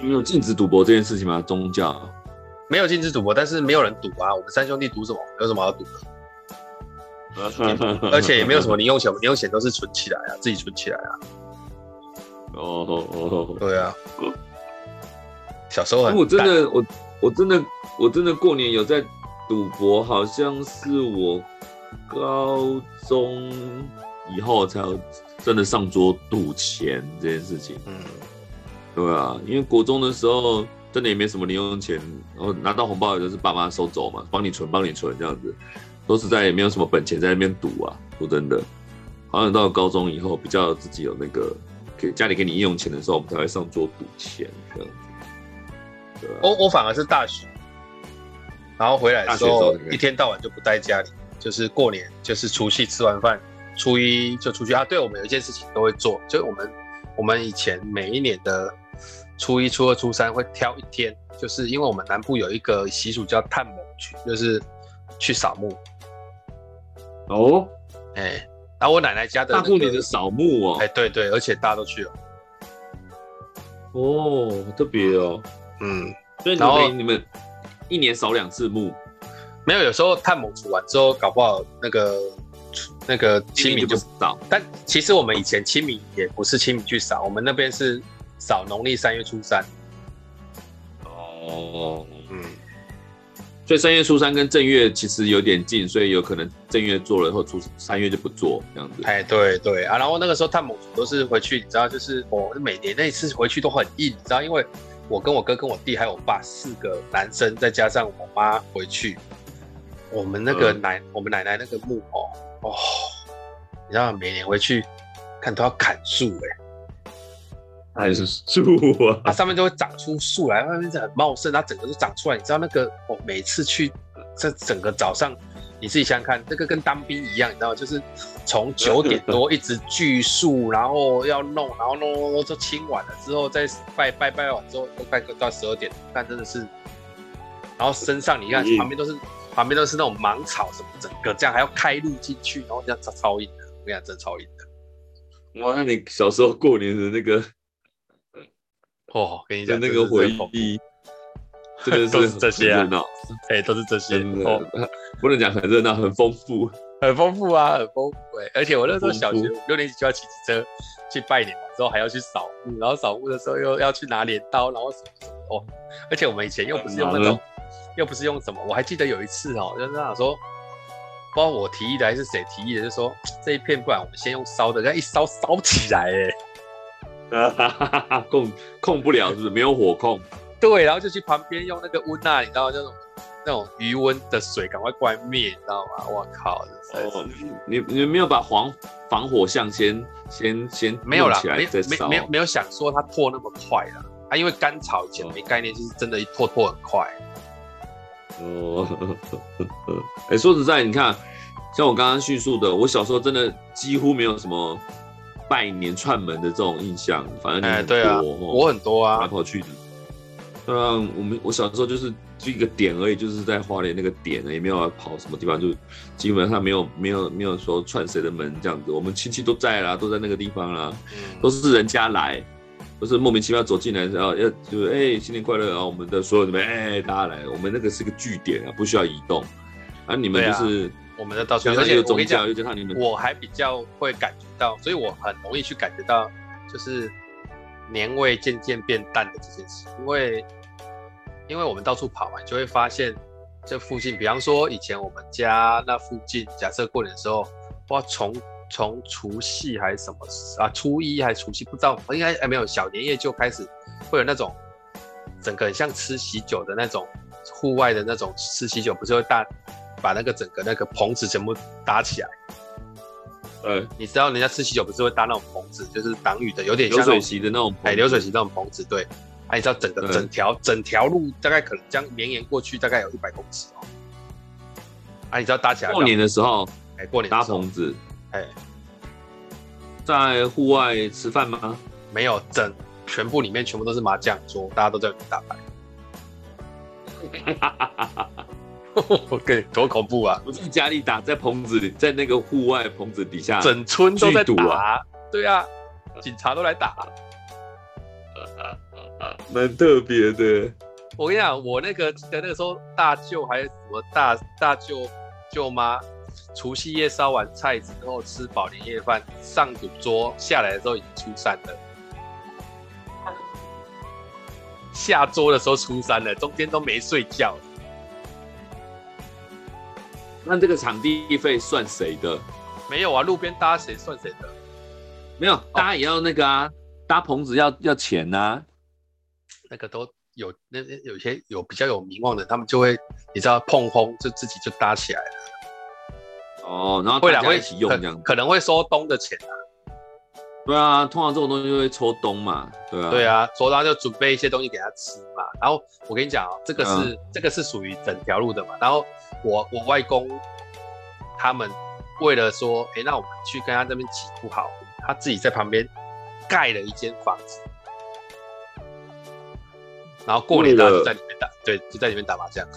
[SPEAKER 2] 没有禁止赌博这件事情吗？宗教
[SPEAKER 1] 没有禁止赌博，但是没有人赌啊。我们三兄弟赌什么？有什么好赌的？*laughs* 而且也没有什么零用钱，零用钱都是存起来啊，自己存起来啊。
[SPEAKER 2] 哦哦哦，
[SPEAKER 1] 对啊。小时候很，
[SPEAKER 2] 我真的，我我真的，我真的过年有在赌博，好像是我。高中以后才有真的上桌赌钱这件事情。嗯，对啊，因为国中的时候真的也没什么零用钱，然后拿到红包也就是爸妈收走嘛，帮你存，帮你存这样子，说实在也没有什么本钱在那边赌啊。说真的，好像到了高中以后比较自己有那个给家里给你应用钱的时候，我们才会上桌赌钱这样子。对啊，
[SPEAKER 1] 我我反而是大学，然后回来的时候一天到晚就不待家里。就是过年，就是除夕吃完饭，初一就出去啊。对，我们有一件事情都会做，就是我们我们以前每一年的初一、初二、初三会挑一天，就是因为我们南部有一个习俗叫探墓去，就是去扫墓。
[SPEAKER 2] 哦，
[SPEAKER 1] 哎、欸，然后我奶奶家的、那个、
[SPEAKER 2] 大过年的扫墓哦，
[SPEAKER 1] 哎、欸，对对，而且大家都去了。
[SPEAKER 2] 哦，特别哦，
[SPEAKER 1] 嗯，
[SPEAKER 2] 所以你们后你们一年扫两次墓。
[SPEAKER 1] 没有，有时候探墓除完之后，搞不好那个那个清明就扫。但其实我们以前清明也不是清明去扫，我们那边是扫农历三月初三。
[SPEAKER 2] 哦，嗯，所以三月初三跟正月其实有点近，所以有可能正月做了以后，初三月就不做这样子。
[SPEAKER 1] 哎，对对啊，然后那个时候探母都是回去，你知道，就是我每年那一次回去都很硬，你知道，因为我跟我哥、跟我弟还有我爸四个男生，再加上我妈回去。我们那个奶，嗯、我们奶奶那个木偶哦，你知道每年回去看都要砍树哎，
[SPEAKER 2] 还是树啊？
[SPEAKER 1] 它上面就会长出树来，外面是很茂盛，它整个都长出来。你知道那个我每次去，这整个早上，你自己想想看，这个跟当兵一样，你知道吗？就是从九点多一直锯树，然后要弄，然后弄弄弄，就清完了之后再拜拜拜完之后，都快到十二点，但真的是，然后身上你看旁边都是。旁边都是那种芒草什么，整个这样还要开路进去，然后这样超超硬的，我跟你讲，真超硬的。
[SPEAKER 2] 哇，那你小时候过年的那个，
[SPEAKER 1] 哦，跟你讲
[SPEAKER 2] 那个回忆，真的 *laughs*
[SPEAKER 1] 都是这些啊，哎、欸，都是这些，
[SPEAKER 2] 的哦、不能讲很热闹，很丰富，
[SPEAKER 1] 很丰富啊，很丰富哎。而且我那时候小学五六年级就要骑机车去拜年，之后还要去扫墓，然后扫墓的时候又要去拿镰刀，然后什么什么哦。而且我们以前又不是用那种。又不是用什么，我还记得有一次哦，就是他说，不知道我提议的还是谁提议的，就说这一片，不然我们先用烧的，一烧烧起来，
[SPEAKER 2] 哎，*laughs* 控控不了，是不是？没有火控。
[SPEAKER 1] 对，然后就去旁边用那个温啊，你知道那种那种余温的水，赶快过来灭，你知道吗？我靠！
[SPEAKER 2] 哦，你你没有把防防火巷先先先
[SPEAKER 1] 没有啦，没没没有没有想说它破那么快啦。啊，因为干草以前没概念，就是真的一破破很快。
[SPEAKER 2] 哦，*laughs* 哎，说实在，你看，像我刚刚叙述的，我小时候真的几乎没有什么拜年串门的这种印象。反正你很多，
[SPEAKER 1] 对啊，我很多啊，
[SPEAKER 2] 跑来跑去的。对啊，我们我小时候就是就一个点而已，就是在花莲那个点，也没有跑什么地方，就基本上没有没有没有说串谁的门这样子。我们亲戚都在啦，都在那个地方啦，都是人家来。都是莫名其妙走进来，然后要就是哎、欸、新年快乐然后！我们的所有的哎、欸、大家来，我们那个是个据点啊，不需要移动。啊，你们就是、啊、
[SPEAKER 1] 我们的到处，而且我跟你讲，我还比较会感觉到，所以我很容易去感觉到，就是年味渐渐变淡的这件事。因为因为我们到处跑嘛，就会发现这附近，比方说以前我们家那附近，假设过年的时候，哇从。从除夕还是什么啊？初一还是除夕？不知道，应该哎没有。小年夜就开始会有那种整个很像吃喜酒的那种户外的那种吃喜酒，不是会搭把那个整个那个棚子全部搭起来？
[SPEAKER 2] 呃，
[SPEAKER 1] 你知道人家吃喜酒不是会搭那种棚子，就是挡雨的，有点像
[SPEAKER 2] 流水席的那种
[SPEAKER 1] 哎，流水席那种棚子。对，啊，你知道整个整条整条路大概可能将绵延过去，大概有一百公尺哦。啊，你知道搭起来？
[SPEAKER 2] 过年的时候，
[SPEAKER 1] 哎，过年
[SPEAKER 2] 搭棚子。
[SPEAKER 1] 哎，
[SPEAKER 2] 在户外吃饭吗？
[SPEAKER 1] 没有，整全部里面全部都是麻将桌，大家都在打牌。*laughs* 我跟你多恐怖啊！
[SPEAKER 2] 不是家里打，在棚子里，在那个户外棚子底下，
[SPEAKER 1] 整村都在打啊！对啊，警察都来打，
[SPEAKER 2] 蛮特别的。
[SPEAKER 1] 我跟你讲，我那个记得那个时候，大舅还是什么大大舅舅妈。除夕夜烧完菜之后吃饱年夜饭，上赌桌下来的时候已经初三了。下桌的时候初三了，中间都没睡觉。
[SPEAKER 2] 那这个场地费算谁的？
[SPEAKER 1] 没有啊，路边搭谁算谁的？
[SPEAKER 2] 没有，搭也要那个啊，搭棚子要要钱呐、啊。
[SPEAKER 1] 那个都有，那有些有比较有名望的，他们就会你知道碰轰就自己就搭起来了。
[SPEAKER 2] 哦，然后会两会一起用这样，
[SPEAKER 1] 可能会收东的钱啊。
[SPEAKER 2] 对啊，通常这种东西就会抽东嘛。对啊，
[SPEAKER 1] 对啊，抽东就准备一些东西给他吃嘛。然后我跟你讲哦，这个是、嗯、这个是属于整条路的嘛。然后我我外公他们为了说，哎、欸，那我们去跟他这边起不好，他自己在旁边盖了一间房子，然后过年大家就在里面打，对，就在里面打麻将。*laughs*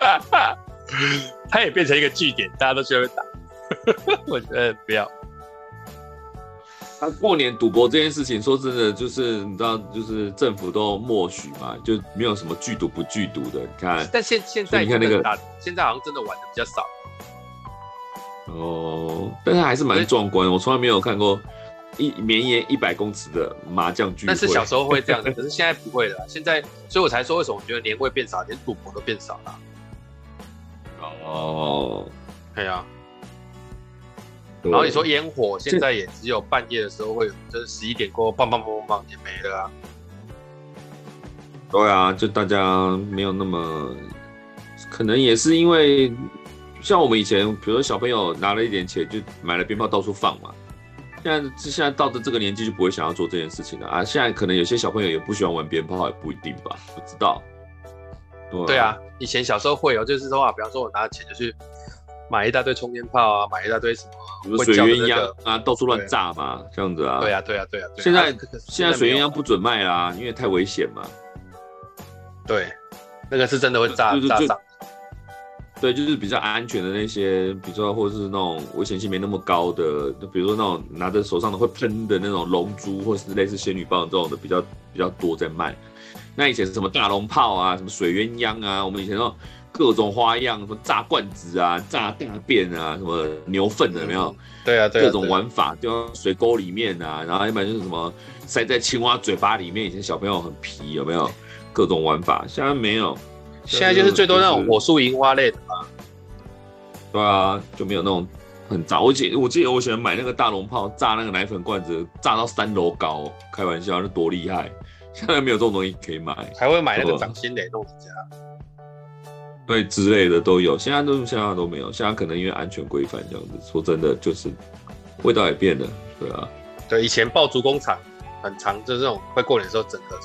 [SPEAKER 1] *laughs* 他也变成一个据点，大家都去打。*laughs* 我觉得不要。
[SPEAKER 2] 他过年赌博这件事情，说真的，就是你知道，就是政府都默许嘛，就没有什么剧赌不剧赌的。你看，
[SPEAKER 1] 但现现在你看那个，现在好像真的玩的比较少。
[SPEAKER 2] 哦，但是还是蛮壮观。我从来没有看过一绵延一百公尺的麻将聚会。
[SPEAKER 1] 但是小时候会这样的，*laughs* 可是现在不会了。现在，所以我才说，为什么我觉得年味变少，连赌博都变少了。
[SPEAKER 2] 哦，
[SPEAKER 1] 对啊。然后你说烟火，现在也只有半夜的时候会有，就是十一点过后，砰砰砰砰砰也没了啊。
[SPEAKER 2] 对啊，就大家没有那么，可能也是因为，像我们以前，比如说小朋友拿了一点钱就买了鞭炮到处放嘛。现在现在到的这个年纪就不会想要做这件事情了啊。现在可能有些小朋友也不喜欢玩鞭炮，也不一定吧，不知道。
[SPEAKER 1] 对啊，对啊，以前小时候会有，就是说啊，比方说我拿钱就去买一大堆冲天炮啊，买一大堆什
[SPEAKER 2] 么，水鸳鸯啊，到处乱炸嘛，这样子啊。
[SPEAKER 1] 对啊，对啊，对啊。
[SPEAKER 2] 现在现在水鸳鸯不准卖啦，因为太危险嘛。
[SPEAKER 1] 对，那个是真的会炸炸炸。
[SPEAKER 2] 对，就是比较安全的那些，比如说或者是那种危险性没那么高的，就比如说那种拿着手上的会喷的那种龙珠，或是类似仙女棒这种的，比较比较多在卖。那以前是什么大龙炮啊，什么水鸳鸯啊，我们以前说各种花样，什么炸罐子啊，炸大便啊，什么牛粪的有没有？
[SPEAKER 1] 对啊，对啊，
[SPEAKER 2] 各种玩法，丢到水沟里面啊，然后一般就是什么塞在青蛙嘴巴里面，以前小朋友很皮有没有？各种玩法，现在没有。
[SPEAKER 1] 现在就是最多那种火树银花类的嘛。
[SPEAKER 2] 对啊，就没有那种很炸。我记我记得我喜欢买那个大龙炮，炸那个奶粉罐子，炸到三楼高，开玩笑，那多厉害！现在没有这种东西可以买，
[SPEAKER 1] 还会买那个掌心雷弄家，
[SPEAKER 2] 对之类的都有。现在都现在都没有，现在可能因为安全规范这样子。说真的，就是味道也变了，对啊。
[SPEAKER 1] 对，以前爆竹工厂很长，就是这种快过年的时候，整个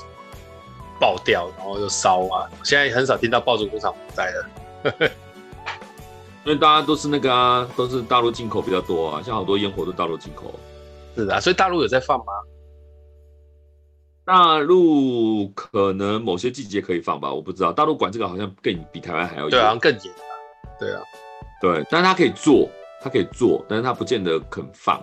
[SPEAKER 1] 爆掉，然后就烧啊。现在很少听到爆竹工厂不在了。
[SPEAKER 2] 因为大家都是那个啊，都是大陆进口比较多啊，像好多烟火都大陆进口。*laughs*
[SPEAKER 1] 是的啊，所以大陆有在放吗？
[SPEAKER 2] 大陆可能某些季节可以放吧，我不知道。大陆管这个好像更比台湾还要严，
[SPEAKER 1] 对啊，更严啊。对啊，
[SPEAKER 2] 对，但是他可以做，他可以做，但是他不见得肯放，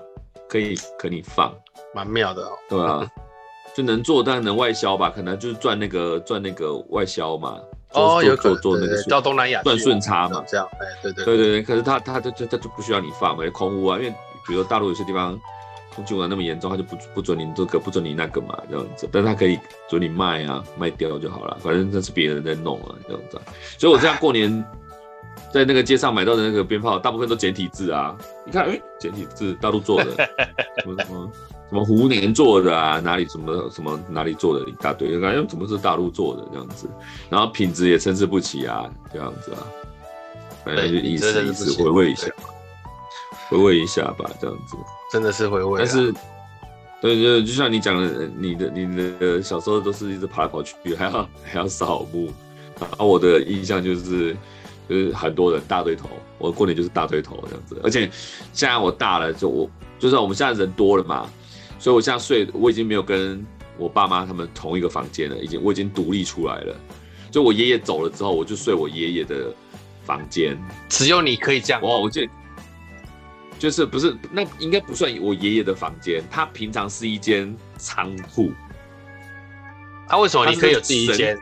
[SPEAKER 2] 可以可你放，
[SPEAKER 1] 蛮妙的哦。
[SPEAKER 2] 对啊，*laughs* 就能做，但能外销吧？可能就是赚那个赚那个外销嘛。
[SPEAKER 1] 哦，有做
[SPEAKER 2] 做那个
[SPEAKER 1] 到东南亚
[SPEAKER 2] 赚顺差嘛，
[SPEAKER 1] 这样，哎，对对
[SPEAKER 2] 对对对。可是他他他就他就不需要你放嘛，空屋啊，因为比如说大陆有些地方空气污染那么严重，他就不不准你这个，不准你那个嘛，这样子。但是他可以准你卖啊，卖掉就好了，反正那是别人在弄啊，这样子。所以我这样过年在那个街上买到的那个鞭炮，大部分都简体字啊。你看，哎，简体字，大陆做的，什 *laughs* 么什么。什么胡年做的啊？哪里什么什么哪里做的一大堆，感觉怎么是大陆做的这样子？然后品质也参差不齐啊，这样子啊，反正就意思意思回味一下，回味一下吧，这样子。
[SPEAKER 1] 真的是回味。
[SPEAKER 2] 但是，对对，就像你讲的，你的你的小时候都是一直跑来跑去，还要 *laughs* 还要扫墓。然后我的印象就是就是很多人大对头，我过年就是大对头这样子。而且现在我大了，就我就是我们现在人多了嘛。所以，我现在睡，我已经没有跟我爸妈他们同一个房间了，已经我已经独立出来了。就我爷爷走了之后，我就睡我爷爷的房间。
[SPEAKER 1] 只有你可以这样。
[SPEAKER 2] 哇，我就就是不是那应该不算我爷爷的房间，他平常是一间仓库。
[SPEAKER 1] 他为什么你可以有自己一间？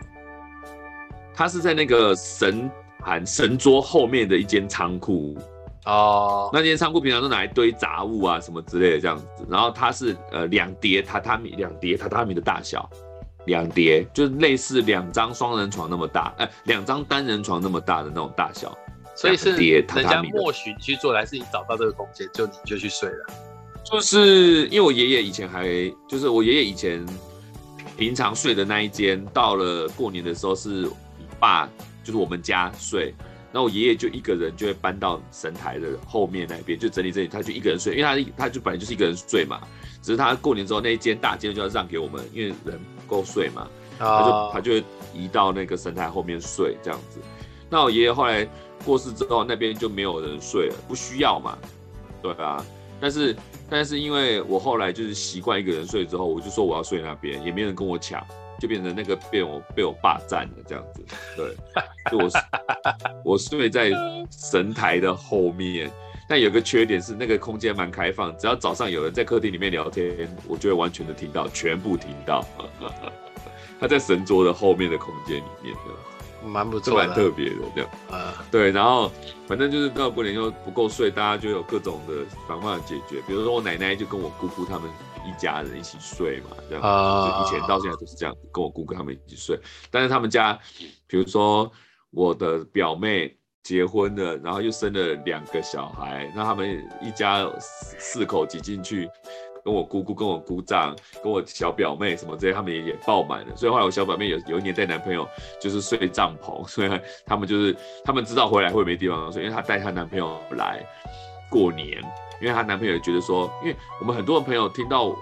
[SPEAKER 2] 他是在那个神盘神桌后面的一间仓库。
[SPEAKER 1] 哦，
[SPEAKER 2] 那间仓库平常都拿来堆杂物啊什么之类的这样子，然后它是呃两叠榻榻米，两叠榻榻米的大小，两叠就是类似两张双人床那么大，哎、呃，两张单人床那么大的那种大小，
[SPEAKER 1] 所以是人家默许你去做，还是你找到这个空间就你就去睡了？
[SPEAKER 2] 就是因为我爷爷以前还就是我爷爷以前平常睡的那一间，到了过年的时候是爸就是我们家睡。那我爷爷就一个人就会搬到神台的后面那边，就整理整理，他就一个人睡，因为他他就本来就是一个人睡嘛，只是他过年之后那一间大间就要让给我们，因为人不够睡嘛，他就他就会移到那个神台后面睡这样子。那我爷爷后来过世之后，那边就没有人睡了，不需要嘛，对啊。但是但是因为我后来就是习惯一个人睡之后，我就说我要睡那边，也没人跟我抢。就变成那个被我被我霸占了这样子，对，就我我睡在神台的后面，但有个缺点是那个空间蛮开放，只要早上有人在客厅里面聊天，我就会完全的听到，全部听到。*laughs* 他在神桌的后面的空间里面，
[SPEAKER 1] 蛮不错，
[SPEAKER 2] 蛮特别的这样。啊，对，然后反正就是到过年又不够睡，大家就有各种的方法解决，比如说我奶奶就跟我姑姑他们。一家人一起睡嘛，这样子，就以前到现在都是这样，跟我姑姑他们一起睡。但是他们家，比如说我的表妹结婚了，然后又生了两个小孩，那他们一家四四口挤进去，跟我姑姑、跟我姑丈、跟我小表妹什么这些，他们也也爆满了。所以后来我小表妹有有一年带男朋友就是睡帐篷，所以他们就是他们知道回来会没地方睡，因为她带她男朋友来过年。因为她男朋友觉得说，因为我们很多的朋友听到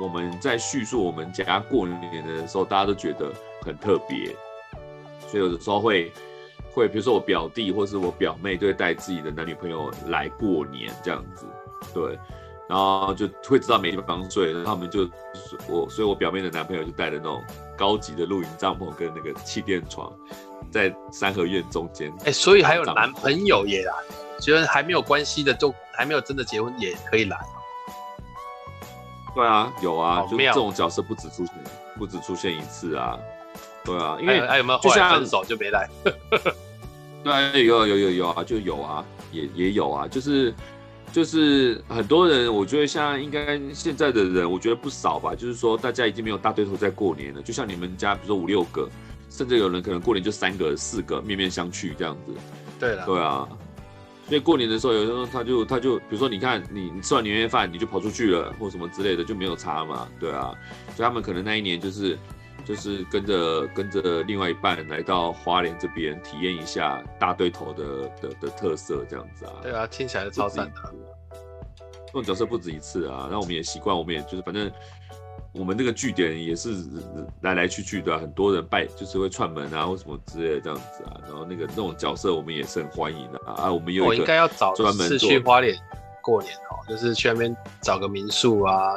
[SPEAKER 2] 我们在叙述我们家过年的时候，大家都觉得很特别，所以有的时候会会，比如说我表弟或是我表妹，就会带自己的男女朋友来过年这样子，对，然后就会知道没地方睡，然后他们就我，所以我表妹的男朋友就带了那种高级的露营帐篷跟那个气垫床，在三合院中间，
[SPEAKER 1] 哎，所以还有男朋友也来，虽然还没有关系的就。还没有真的结婚也可以来，
[SPEAKER 2] 对啊，有啊，就这种角色不止出现，不止出现一次啊，对啊，因为
[SPEAKER 1] 还有没有后来分手就没来？*laughs*
[SPEAKER 2] 对啊，有有有有啊，就有啊，也也有啊，就是就是很多人，我觉得像应该现在的人，我觉得不少吧，就是说大家已经没有大对头在过年了，就像你们家，比如说五六个。甚至有人可能过年就三个、四个面面相觑这样子。
[SPEAKER 1] 对了，
[SPEAKER 2] 对啊。所以过年的时候，有时候他就他就，比如说你看你你吃完年夜饭，你就跑出去了，或什么之类的，就没有差嘛，对啊。所以他们可能那一年就是就是跟着跟着另外一半来到花莲这边体验一下大对头的的的特色这样子啊。
[SPEAKER 1] 对啊，听起来超赞的。
[SPEAKER 2] 这种角色不止一次啊，那我们也习惯，我们也就是反正。我们这个据点也是来来去去的，很多人拜就是会串门啊，或什么之类的这样子啊。然后那个那种角色我们也是很欢迎的啊。啊，我们有我应该
[SPEAKER 1] 要找专门去花莲过年哦，就是去那边找个民宿啊。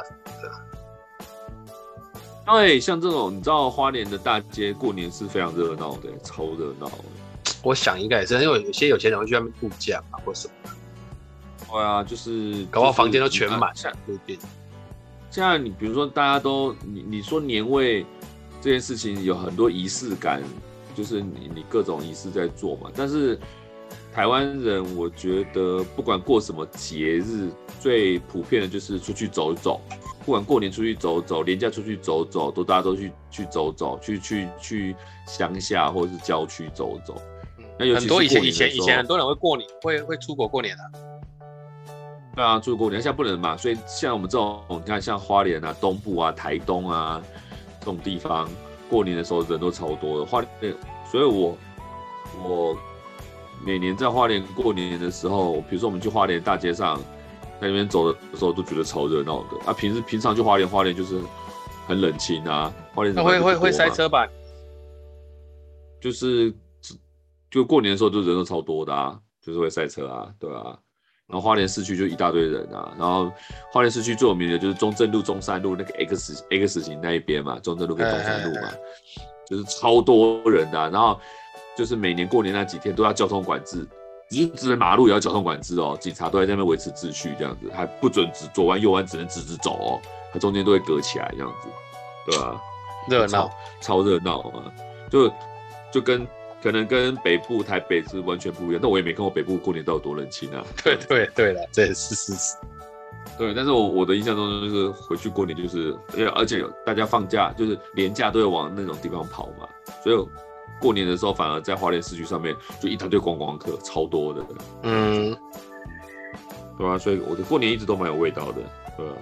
[SPEAKER 2] 对，像这种你知道花莲的大街过年是非常热闹的，超热闹。
[SPEAKER 1] 我想应该也是，因为有些有钱人会去外面度假嘛，或什么的。
[SPEAKER 2] 对啊，就是
[SPEAKER 1] 搞不好房间都全满，不一定。
[SPEAKER 2] 现在你比如说大家都你你说年味这件事情有很多仪式感，就是你你各种仪式在做嘛。但是台湾人我觉得不管过什么节日，最普遍的就是出去走一走。不管过年出去走走，年假出去走走，都大家都去去走走，去去去乡下或者是郊区走走。那有
[SPEAKER 1] 很多以前以前以前很多人会过年会会出国过年啊。
[SPEAKER 2] 对啊，出国，过年现在不能嘛，所以像我们这种，你看像花莲啊、东部啊、台东啊这种地方，过年的时候人都超多的。花莲，所以我我每年在花莲过年的时候，比如说我们去花莲大街上，在那边走的时候，都觉得超热闹的。啊，平时平常去花莲，花莲就是很冷清啊。花莲那
[SPEAKER 1] 会会会塞车吧？
[SPEAKER 2] 就是就过年的时候，就人都超多的啊，就是会塞车啊，对啊。然后花莲市区就一大堆人啊，然后花莲市区最有名的就是中正路、中山路那个 X X 型那一边嘛，中正路跟中山路嘛，就是超多人的啊。然后就是每年过年那几天都要交通管制，只是马路也要交通管制哦，警察都在那边维持秩序这样子，还不准直左弯右弯，只能直直走哦，它中间都会隔起来这样子，对吧？
[SPEAKER 1] 热闹，
[SPEAKER 2] 超热闹啊，就就跟。可能跟北部台北是完全不一样，但我也没看过北部过年到底有多冷清啊。*laughs*
[SPEAKER 1] 对对对了，这也是事实。
[SPEAKER 2] 对，但是我我的印象中就是回去过年就是，而且大家放假就是连假都会往那种地方跑嘛，所以过年的时候反而在花莲市区上面就一大堆观光客，超多的。嗯，对啊，所以我的过年一直都蛮有味道的，对吧？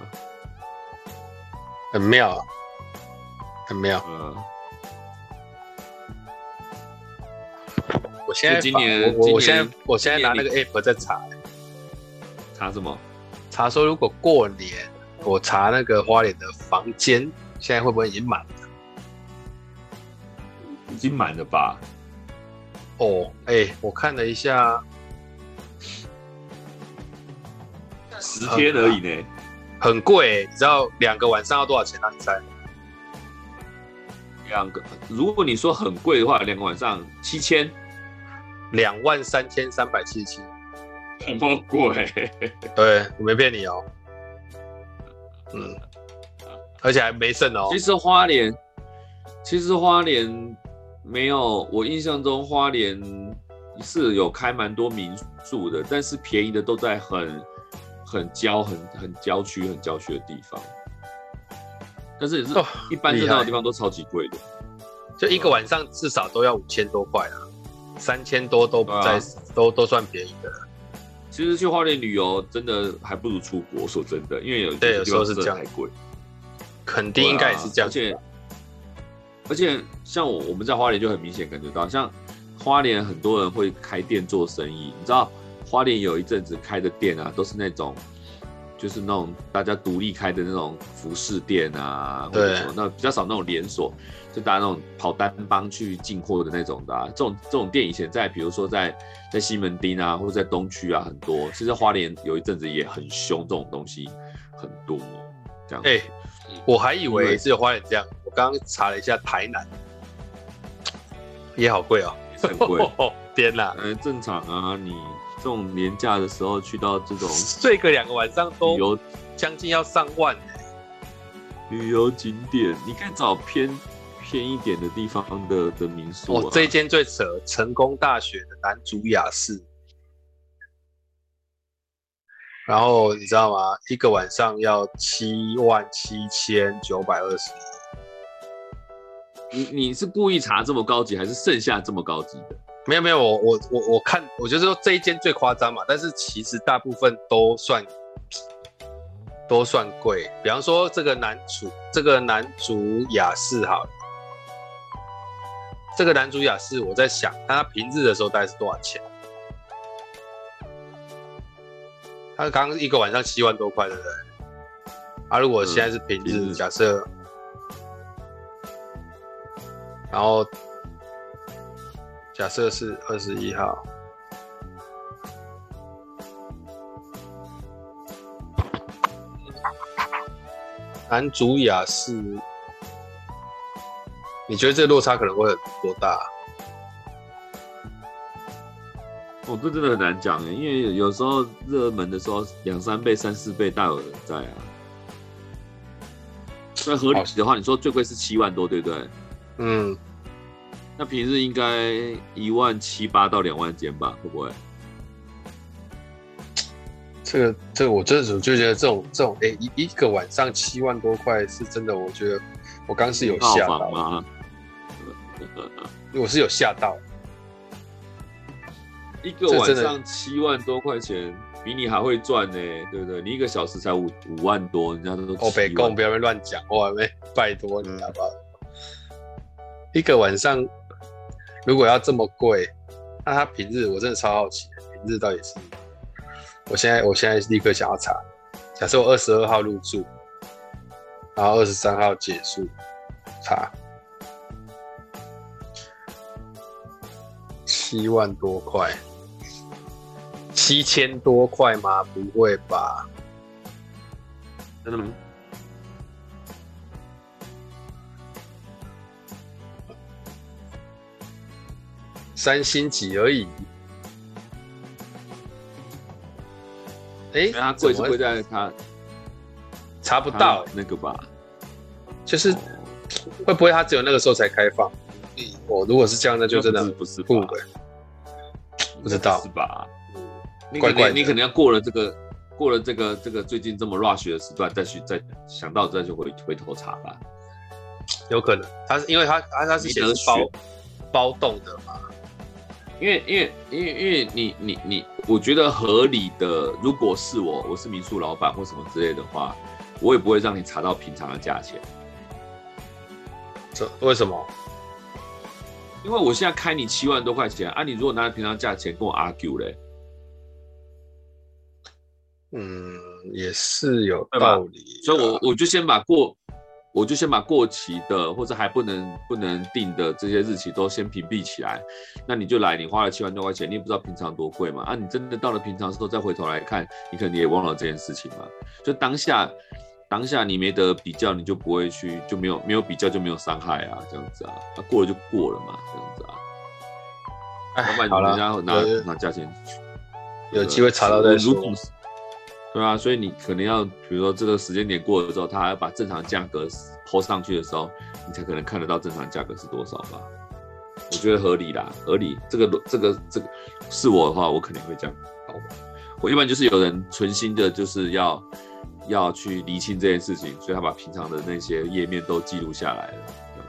[SPEAKER 1] 很妙，很妙。
[SPEAKER 2] 嗯。
[SPEAKER 1] 我现在
[SPEAKER 2] 今年，
[SPEAKER 1] 我我现在我现在拿那个 app 在查，
[SPEAKER 2] 查什么？
[SPEAKER 1] 查说如果过年我查那个花莲的房间，现在会不会已经满了？
[SPEAKER 2] 已经满了吧？
[SPEAKER 1] 哦，哎、欸，我看了一下，
[SPEAKER 2] 十天而已呢，
[SPEAKER 1] 很贵、欸。你知道两个晚上要多少钱啊？你猜？
[SPEAKER 2] 两个，如果你说很贵的话，两个晚上七千。
[SPEAKER 1] 两万三千三百七十七，
[SPEAKER 2] 这么贵？*laughs*
[SPEAKER 1] 对，我没骗你哦。嗯，*laughs* 而且还没剩哦。
[SPEAKER 2] 其实花莲，其实花莲没有，我印象中花莲是有开蛮多民宿的，但是便宜的都在很很郊、很很郊区、很郊区的地方。但是也是一般热闹的地方都超级贵的，
[SPEAKER 1] 就一个晚上至少都要五千多块啊。三千多都不在，啊、都都算便宜的。
[SPEAKER 2] 其实去花莲旅游真的还不如出国，说真的，因为有
[SPEAKER 1] 对有时候是这样，贵。肯定应该也是这样，啊，而且
[SPEAKER 2] 而且像我我们在花莲就很明显感觉到，像花莲很多人会开店做生意，你知道花莲有一阵子开的店啊，都是那种就是那种大家独立开的那种服饰店啊，或者什么，那比较少那种连锁。就大家那种跑单帮去进货的那种的，啊，这种这种店以前在，比如说在在西门町啊，或者在东区啊，很多。其实花莲有一阵子也很凶，这种东西很多。这样，哎、
[SPEAKER 1] 欸，我还以为只有花莲这样。我刚刚查了一下，台南也好贵哦，
[SPEAKER 2] 很贵。*laughs*
[SPEAKER 1] 天哪，
[SPEAKER 2] 嗯，正常啊，你这种年假的时候去到这种 *laughs*
[SPEAKER 1] 睡个两个晚上都有将近要上万。
[SPEAKER 2] 旅游景点，你可以找偏。偏一点的地方的的民宿，啊，哦，
[SPEAKER 1] 这一间最扯，成功大学的男主雅室，然后你知道吗？一个晚上要七万七千九百二十，
[SPEAKER 2] 你你是故意查这么高级，还是剩下这么高级的？
[SPEAKER 1] 没有没有，我我我我看，我就是说这一间最夸张嘛，但是其实大部分都算都算贵。比方说这个男主，这个男主雅士好了，这个男主雅士，我在想，他平日的时候大概是多少钱？他刚刚一个晚上七万多块，对不对？啊，如果现在是平日，嗯、假设，然后。假设是二十一号，男主雅士，你觉得这落差可能会有多大？
[SPEAKER 2] 哦，这真的很难讲诶，因为有时候热门的时候两三倍、三四倍大有人在啊。那合理的话，你说最贵是七万多，对不对？
[SPEAKER 1] 嗯。
[SPEAKER 2] 那平日应该一万七八到两万间吧，会不会？
[SPEAKER 1] 这个这个，我真的就觉得这种这种，哎、欸，一一个晚上七万多块是真的，我觉得我刚是有吓到吗？我是有吓到，
[SPEAKER 2] 一个晚上七万多块钱，比你还会赚呢，对不对？你一个小时才五五万多，人家都
[SPEAKER 1] 哦，北贡不要乱讲，我还没拜托你好不好？一个晚上。如果要这么贵，那他平日我真的超好奇，平日到底是？我现在我现在立刻想要查。假设我二十二号入住，然后二十三号结束，查七万多块，七千多块吗？不会吧？真的吗？三星级而已，哎、欸，
[SPEAKER 2] 它贵是贵在它
[SPEAKER 1] 查不到
[SPEAKER 2] 那个吧？
[SPEAKER 1] 就是会不会它只有那个时候才开放？我如果是这样，那就真的不是不对，不知道
[SPEAKER 2] 是吧？
[SPEAKER 1] 嗯，怪怪，
[SPEAKER 2] 你可能要过了这个过了这个这个最近这么 rush 的时段，再去再想到再去回回头查吧。
[SPEAKER 1] 有可能，他是因为他他他是写包包动的嘛。
[SPEAKER 2] 因为因为因为因为你你你，我觉得合理的，如果是我，我是民宿老板或什么之类的话，我也不会让你查到平常的价钱。
[SPEAKER 1] 这为什么？
[SPEAKER 2] 因为我现在开你七万多块钱啊，你如果拿平常价钱跟我 argue 嘞，
[SPEAKER 1] 嗯，也是有道理，
[SPEAKER 2] 所以我我就先把过。我就先把过期的或者还不能不能定的这些日期都先屏蔽起来，那你就来，你花了七万多块钱，你也不知道平常多贵嘛？啊，你真的到了平常的时候再回头来看，你可能也忘了这件事情嘛。就当下当下你没得比较，你就不会去，就没有没有比较就没有伤害啊，这样子啊，那过了就过了嘛，这样子啊。
[SPEAKER 1] 哎，好了，
[SPEAKER 2] 然后拿拿价钱，
[SPEAKER 1] 有机会查到再说。
[SPEAKER 2] 对啊，所以你可能要，比如说这个时间点过了之后，他还要把正常价格抛上去的时候，你才可能看得到正常价格是多少吧？我觉得合理啦，合理。这个这个这个是我的话，我肯定会这样搞。我一般就是有人存心的，就是要要去厘清这件事情，所以他把平常的那些页面都记录下来了。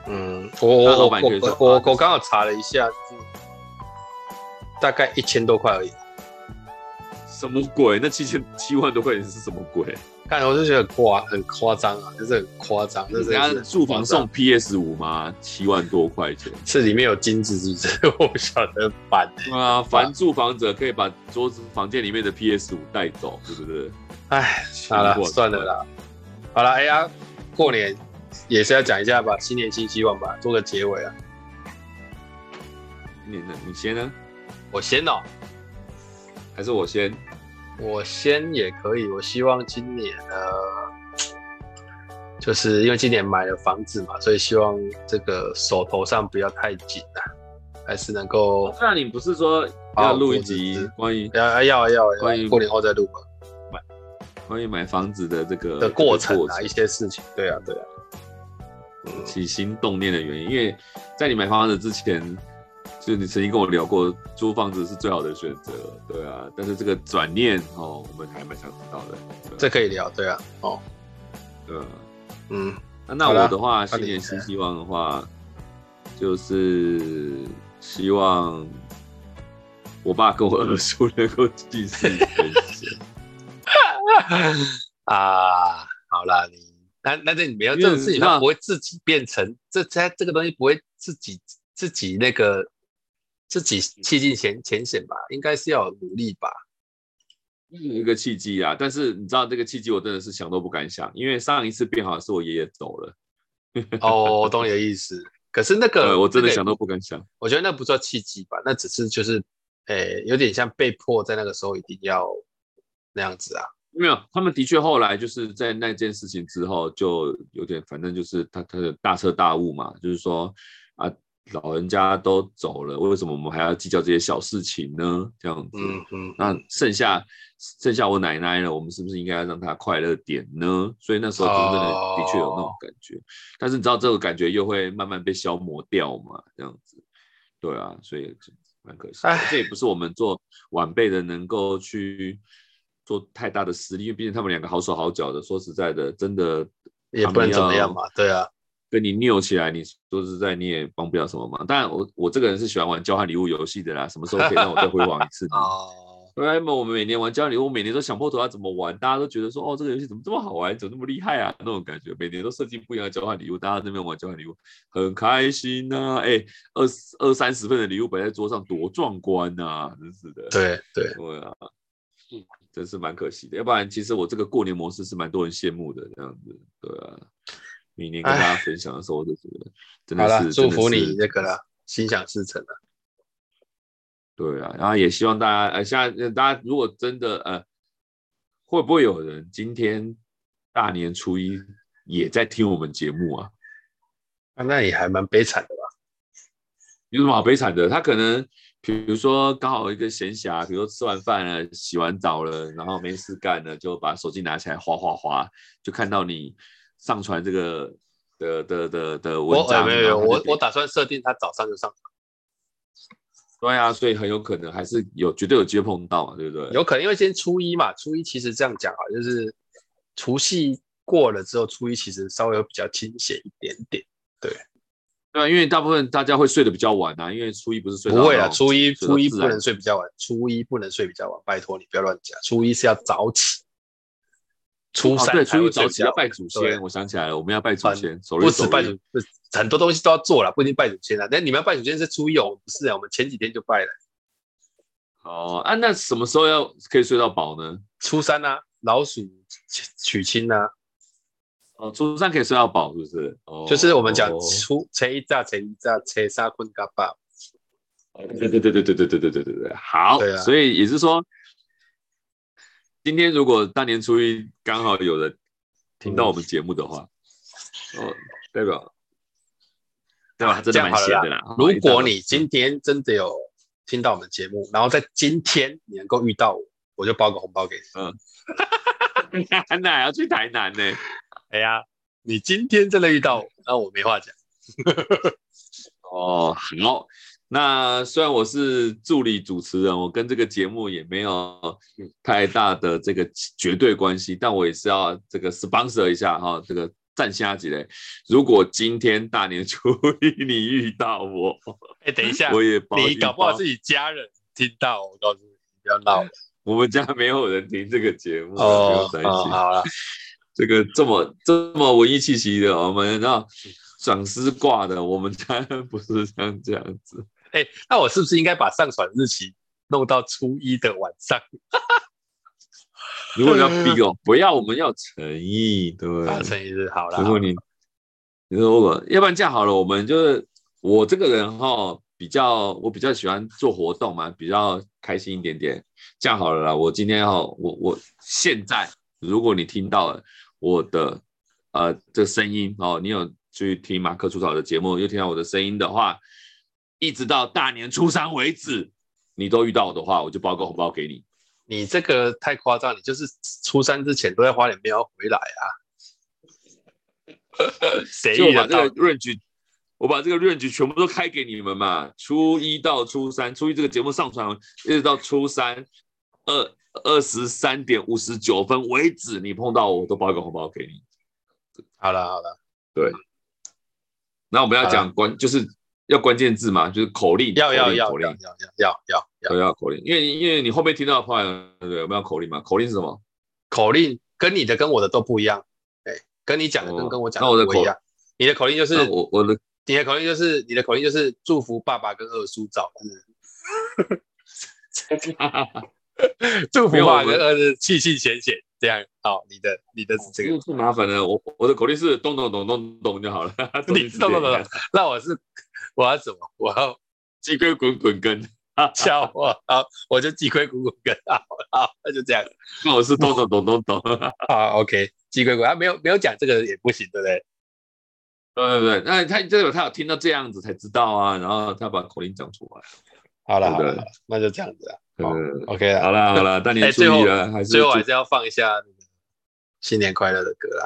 [SPEAKER 1] 嗯，我我我我我刚好查了一下，大概一千多块而已。
[SPEAKER 2] 什么鬼？那七千七万多块钱是什么鬼？
[SPEAKER 1] 看我就觉得很夸很夸张啊，就是很夸张。就是人家
[SPEAKER 2] 住房送 PS 五吗？七万多块钱，
[SPEAKER 1] 是里面有金子是不是？*laughs* 我不晓得办。
[SPEAKER 2] 啊，凡住房者可以把桌子房间里面的 PS 五带走，是不是？
[SPEAKER 1] 哎，好了，算了啦。好了，哎呀，过年也是要讲一下吧，新年新希望吧，做个结尾啊。
[SPEAKER 2] 你呢？你先呢？
[SPEAKER 1] 我先哦。
[SPEAKER 2] 还是我先，
[SPEAKER 1] 我先也可以。我希望今年呢，*tsk* 就是因为今年买了房子嘛，所以希望这个手头上不要太紧啊，还是能够。
[SPEAKER 2] 那你不是说要录一集关于
[SPEAKER 1] 要要要关于过年后再录吗？
[SPEAKER 2] 买关于买房子的这个
[SPEAKER 1] 的过程啊，一些事情。对啊，对啊。
[SPEAKER 2] 起心动念的原因，因为在你买房子之前。就你曾经跟我聊过，租房子是最好的选择，对啊。但是这个转念哦，我们还蛮想知道的。
[SPEAKER 1] 这可以聊，对啊。哦，
[SPEAKER 2] 对啊，
[SPEAKER 1] 嗯。
[SPEAKER 2] 那那我的话，新年新希望的话，就是希望我爸跟我二叔能够继续分享。*laughs*
[SPEAKER 1] 啊，好啦，你那那这你没有这种事情，他不会自己变成这这这个东西不会自己自己那个自己弃尽前前嫌吧？应该是要有努力吧？
[SPEAKER 2] 有一个契机啊，但是你知道这个契机，我真的是想都不敢想，因为上一次变好是我爷爷走了。
[SPEAKER 1] 哦，我懂你的意思。可是那个
[SPEAKER 2] 我真的想都不敢想。
[SPEAKER 1] 我觉得那不叫契机吧，那只是就是，诶、欸，有点像被迫在那个时候一定要那样子啊。
[SPEAKER 2] 没有，他们的确后来就是在那件事情之后，就有点反正就是他他的大彻大悟嘛，就是说啊。老人家都走了，为什么我们还要计较这些小事情呢？这样子，嗯嗯，那剩下剩下我奶奶了，我们是不是应该让她快乐点呢？所以那时候真的的确有那种感觉，哦、但是你知道这个感觉又会慢慢被消磨掉嘛？这样子，对啊，所以蛮可惜。这也不是我们做晚辈的能够去做太大的实力，因为毕竟他们两个好手好脚的。说实在的，真的
[SPEAKER 1] 也不能怎么样嘛，对啊。
[SPEAKER 2] 跟你拗起来，你说实在你也帮不了什么忙。当然，我我这个人是喜欢玩交换礼物游戏的啦。什么时候可以让我再辉煌一次呢？*laughs* 哦，因为我们每年玩交换礼物，我每年都想破头要怎么玩，大家都觉得说，哦，这个游戏怎么这么好玩，怎么那么厉害啊？那种感觉，每年都设计不一样的交换礼物，大家那边玩交换礼物很开心呐、啊。哎、欸，二二三十份的礼物摆在桌上，多壮观呐、啊！真是的。
[SPEAKER 1] 对对
[SPEAKER 2] 对啊，真是蛮可惜的。要不然，其实我这个过年模式是蛮多人羡慕的，这样子。对啊。每年跟大家分享的时候，我就觉得真的是
[SPEAKER 1] 祝福你那个了，心想事成了。
[SPEAKER 2] 对啊，然后也希望大家呃，现在大家如果真的呃，会不会有人今天大年初一也在听我们节目啊？
[SPEAKER 1] 啊，那也还蛮悲惨的吧？
[SPEAKER 2] 有什么好悲惨的？他可能比如说刚好一个闲暇，比如说吃完饭了、洗完澡了，然后没事干了，就把手机拿起来滑滑滑，就看到你。上传这个的的的的文章，
[SPEAKER 1] 没有没有，我我打算设定他早上就上传。
[SPEAKER 2] 对啊，所以很有可能还是有绝对有机会碰到嘛，对不对？
[SPEAKER 1] 有可能因为今天初一嘛，初一其实这样讲啊，就是除夕过了之后，初一其实稍微有比较清闲一点点。对，
[SPEAKER 2] 对啊，因为大部分大家会睡得比较晚啊，因为初一不是睡
[SPEAKER 1] 不会啊，初一初一不能睡比较晚，初一不能睡比较晚，拜托你不要乱讲，初一是要早起。初三、哦、对，初一早起要拜祖先，我想起来了，我们要拜祖先，守日守夜，不止拜祖，
[SPEAKER 2] 很
[SPEAKER 1] 多东西都要做了，不一定拜祖先啊。但你们要拜祖先是初一哦，不是啊，我们前几天就拜了。
[SPEAKER 2] 哦，啊，那什么时候要可以睡到饱呢？
[SPEAKER 1] 初三啊，老鼠娶亲啊。
[SPEAKER 2] 哦，初三可以睡到饱，是不是？哦，
[SPEAKER 1] 就是我们讲初初一早，初一早，初三困觉饱。
[SPEAKER 2] 对对对对对对对对对对对，好，对啊、所以也是说。今天如果大年初一刚好有人听到我们节目的话，嗯、哦，代表对吧？真的蛮闲的啦。
[SPEAKER 1] 啦如果你今天真的有听到我们节目，然后在今天你能够遇到我，我就包个红包给你。
[SPEAKER 2] 嗯，台南要去台南呢？
[SPEAKER 1] 哎呀，你今天真的遇到我，那我没话讲。*laughs*
[SPEAKER 2] 哦，好。那虽然我是助理主持人，我跟这个节目也没有太大的这个绝对关系，但我也是要这个 sponsor 一下哈，这个站下几嘞。如果今天大年初一你遇到我，
[SPEAKER 1] 哎，等一下，我也你搞不好自己家人听到，我告诉你，不要闹。*laughs*
[SPEAKER 2] 我们家没有人听这个节目，哦，不用担心。好了，这个这么这么文艺气息的，我们然后讲师挂的，我们家不是像这样子。
[SPEAKER 1] 哎、欸，那我是不是应该把上传日期弄到初一的晚上？*laughs*
[SPEAKER 2] 如果要逼哦，不要，我们要诚意，对
[SPEAKER 1] 不对，诚意是好了。
[SPEAKER 2] 如果你，你说我，要不然这样好了，我们就是我这个人哈，比较我比较喜欢做活动嘛，比较开心一点点。这样好了啦，我今天哈，我我现在，如果你听到了我的呃这个声音哦，你有去听马克出草的节目，又听到我的声音的话。一直到大年初三为止，你都遇到我的话，我就包个红包给你。
[SPEAKER 1] 你这个太夸张，你就是初三之前都在花莲庙回来啊？*laughs* 谁
[SPEAKER 2] 就把这个 range，我把这个 range 全部都开给你们嘛。初一到初三，初一这个节目上传，一直到初三二二十三点五十九分为止，你碰到我，我都包一个红包给你。
[SPEAKER 1] 好了好了，
[SPEAKER 2] 对。那我们要讲关，就是。要关键字嘛，就是口令，
[SPEAKER 1] 要要要
[SPEAKER 2] 口令
[SPEAKER 1] 要要要要
[SPEAKER 2] 要要口令，因为因为你后面听到的话，对？我们要口令嘛？口令是什么？
[SPEAKER 1] 口令跟你的跟我的都不一样，哎，跟你讲的跟跟我讲的不一样。你的口令就是
[SPEAKER 2] 我我的，
[SPEAKER 1] 你的口令就是你的口令就是祝福爸爸跟二叔早日，*laughs* 祝福爸爸跟二叔气气闲闲。这样好，你的你的是这个，
[SPEAKER 2] 不麻烦了。我我的口令是咚咚咚咚咚就好了。*laughs*
[SPEAKER 1] 你 *laughs* 咚咚咚咚，那我是我要什么？我要
[SPEAKER 2] 鸡龟滚滚跟，
[SPEAKER 1] 叫我好，我就鸡龟滚滚跟，好，好，那就这样。
[SPEAKER 2] 那我是咚咚咚咚咚。*laughs*
[SPEAKER 1] 好，OK，鸡龟滚，他没有没有讲这个也不行，对不对？
[SPEAKER 2] 对对对，那他这个他有听到这样子才知道啊，然后他把口令讲出来。
[SPEAKER 1] 好了好了，那就这样子啊。嗯，OK
[SPEAKER 2] 好了 *laughs* 好了，大年初一了，还是
[SPEAKER 1] 最后还是要放一下新年快乐的歌啊。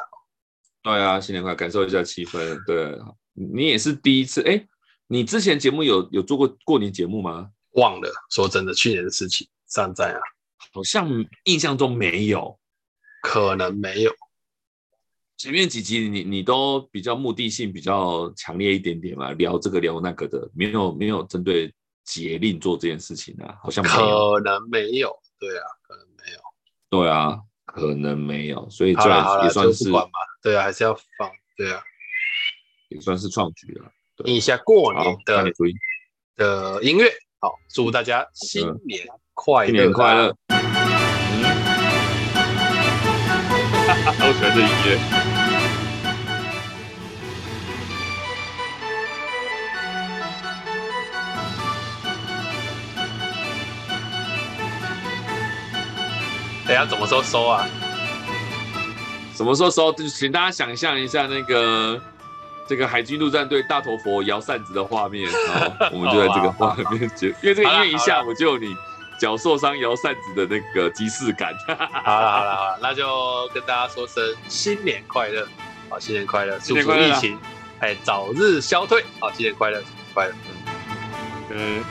[SPEAKER 2] 对啊，新年快乐，感受一下气氛。对，你也是第一次，哎，你之前节目有有做过过年节目吗？
[SPEAKER 1] 忘了，说真的，去年的事情尚在啊，
[SPEAKER 2] 好像印象中没有，
[SPEAKER 1] 可能没有。
[SPEAKER 2] 前面几集你你都比较目的性比较强烈一点点嘛，聊这个聊那个的，没有没有针对。节令做这件事情啊，好像
[SPEAKER 1] 可能没有，对啊，可能没有，
[SPEAKER 2] 对啊，可能没有，所以这也算是
[SPEAKER 1] 嘛，对啊，还是要放，对啊，
[SPEAKER 2] 也算是创举了。
[SPEAKER 1] 听一下过年的的音乐，好，祝大家新年快乐，
[SPEAKER 2] 新年快乐。嗯，好喜欢这音乐。
[SPEAKER 1] 等下怎么说收啊？
[SPEAKER 2] 什么时候收？就请大家想象一下那个这个海军陆战队大头佛摇扇子的画面，然后 *laughs* 我们就在这个画面就，因为这个音乐一下，我就有你脚受伤摇扇子的那个即视感。*laughs* 好了
[SPEAKER 1] 好了好了，那就跟大家说声新年快乐，好，新年快乐，祝福疫情哎早日消退，好，新年快乐，新年快乐，嗯。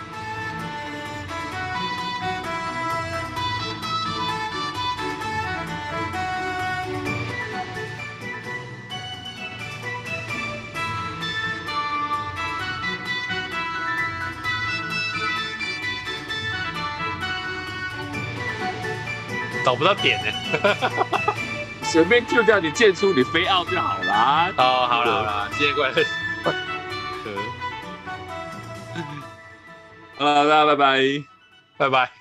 [SPEAKER 1] 找不到点呢，
[SPEAKER 2] 随便 Q 掉你剑出你飞奥就好啦。
[SPEAKER 1] 哦，好了 *laughs* 好了，谢谢各位。
[SPEAKER 2] 好了，大家拜拜，
[SPEAKER 1] 拜拜。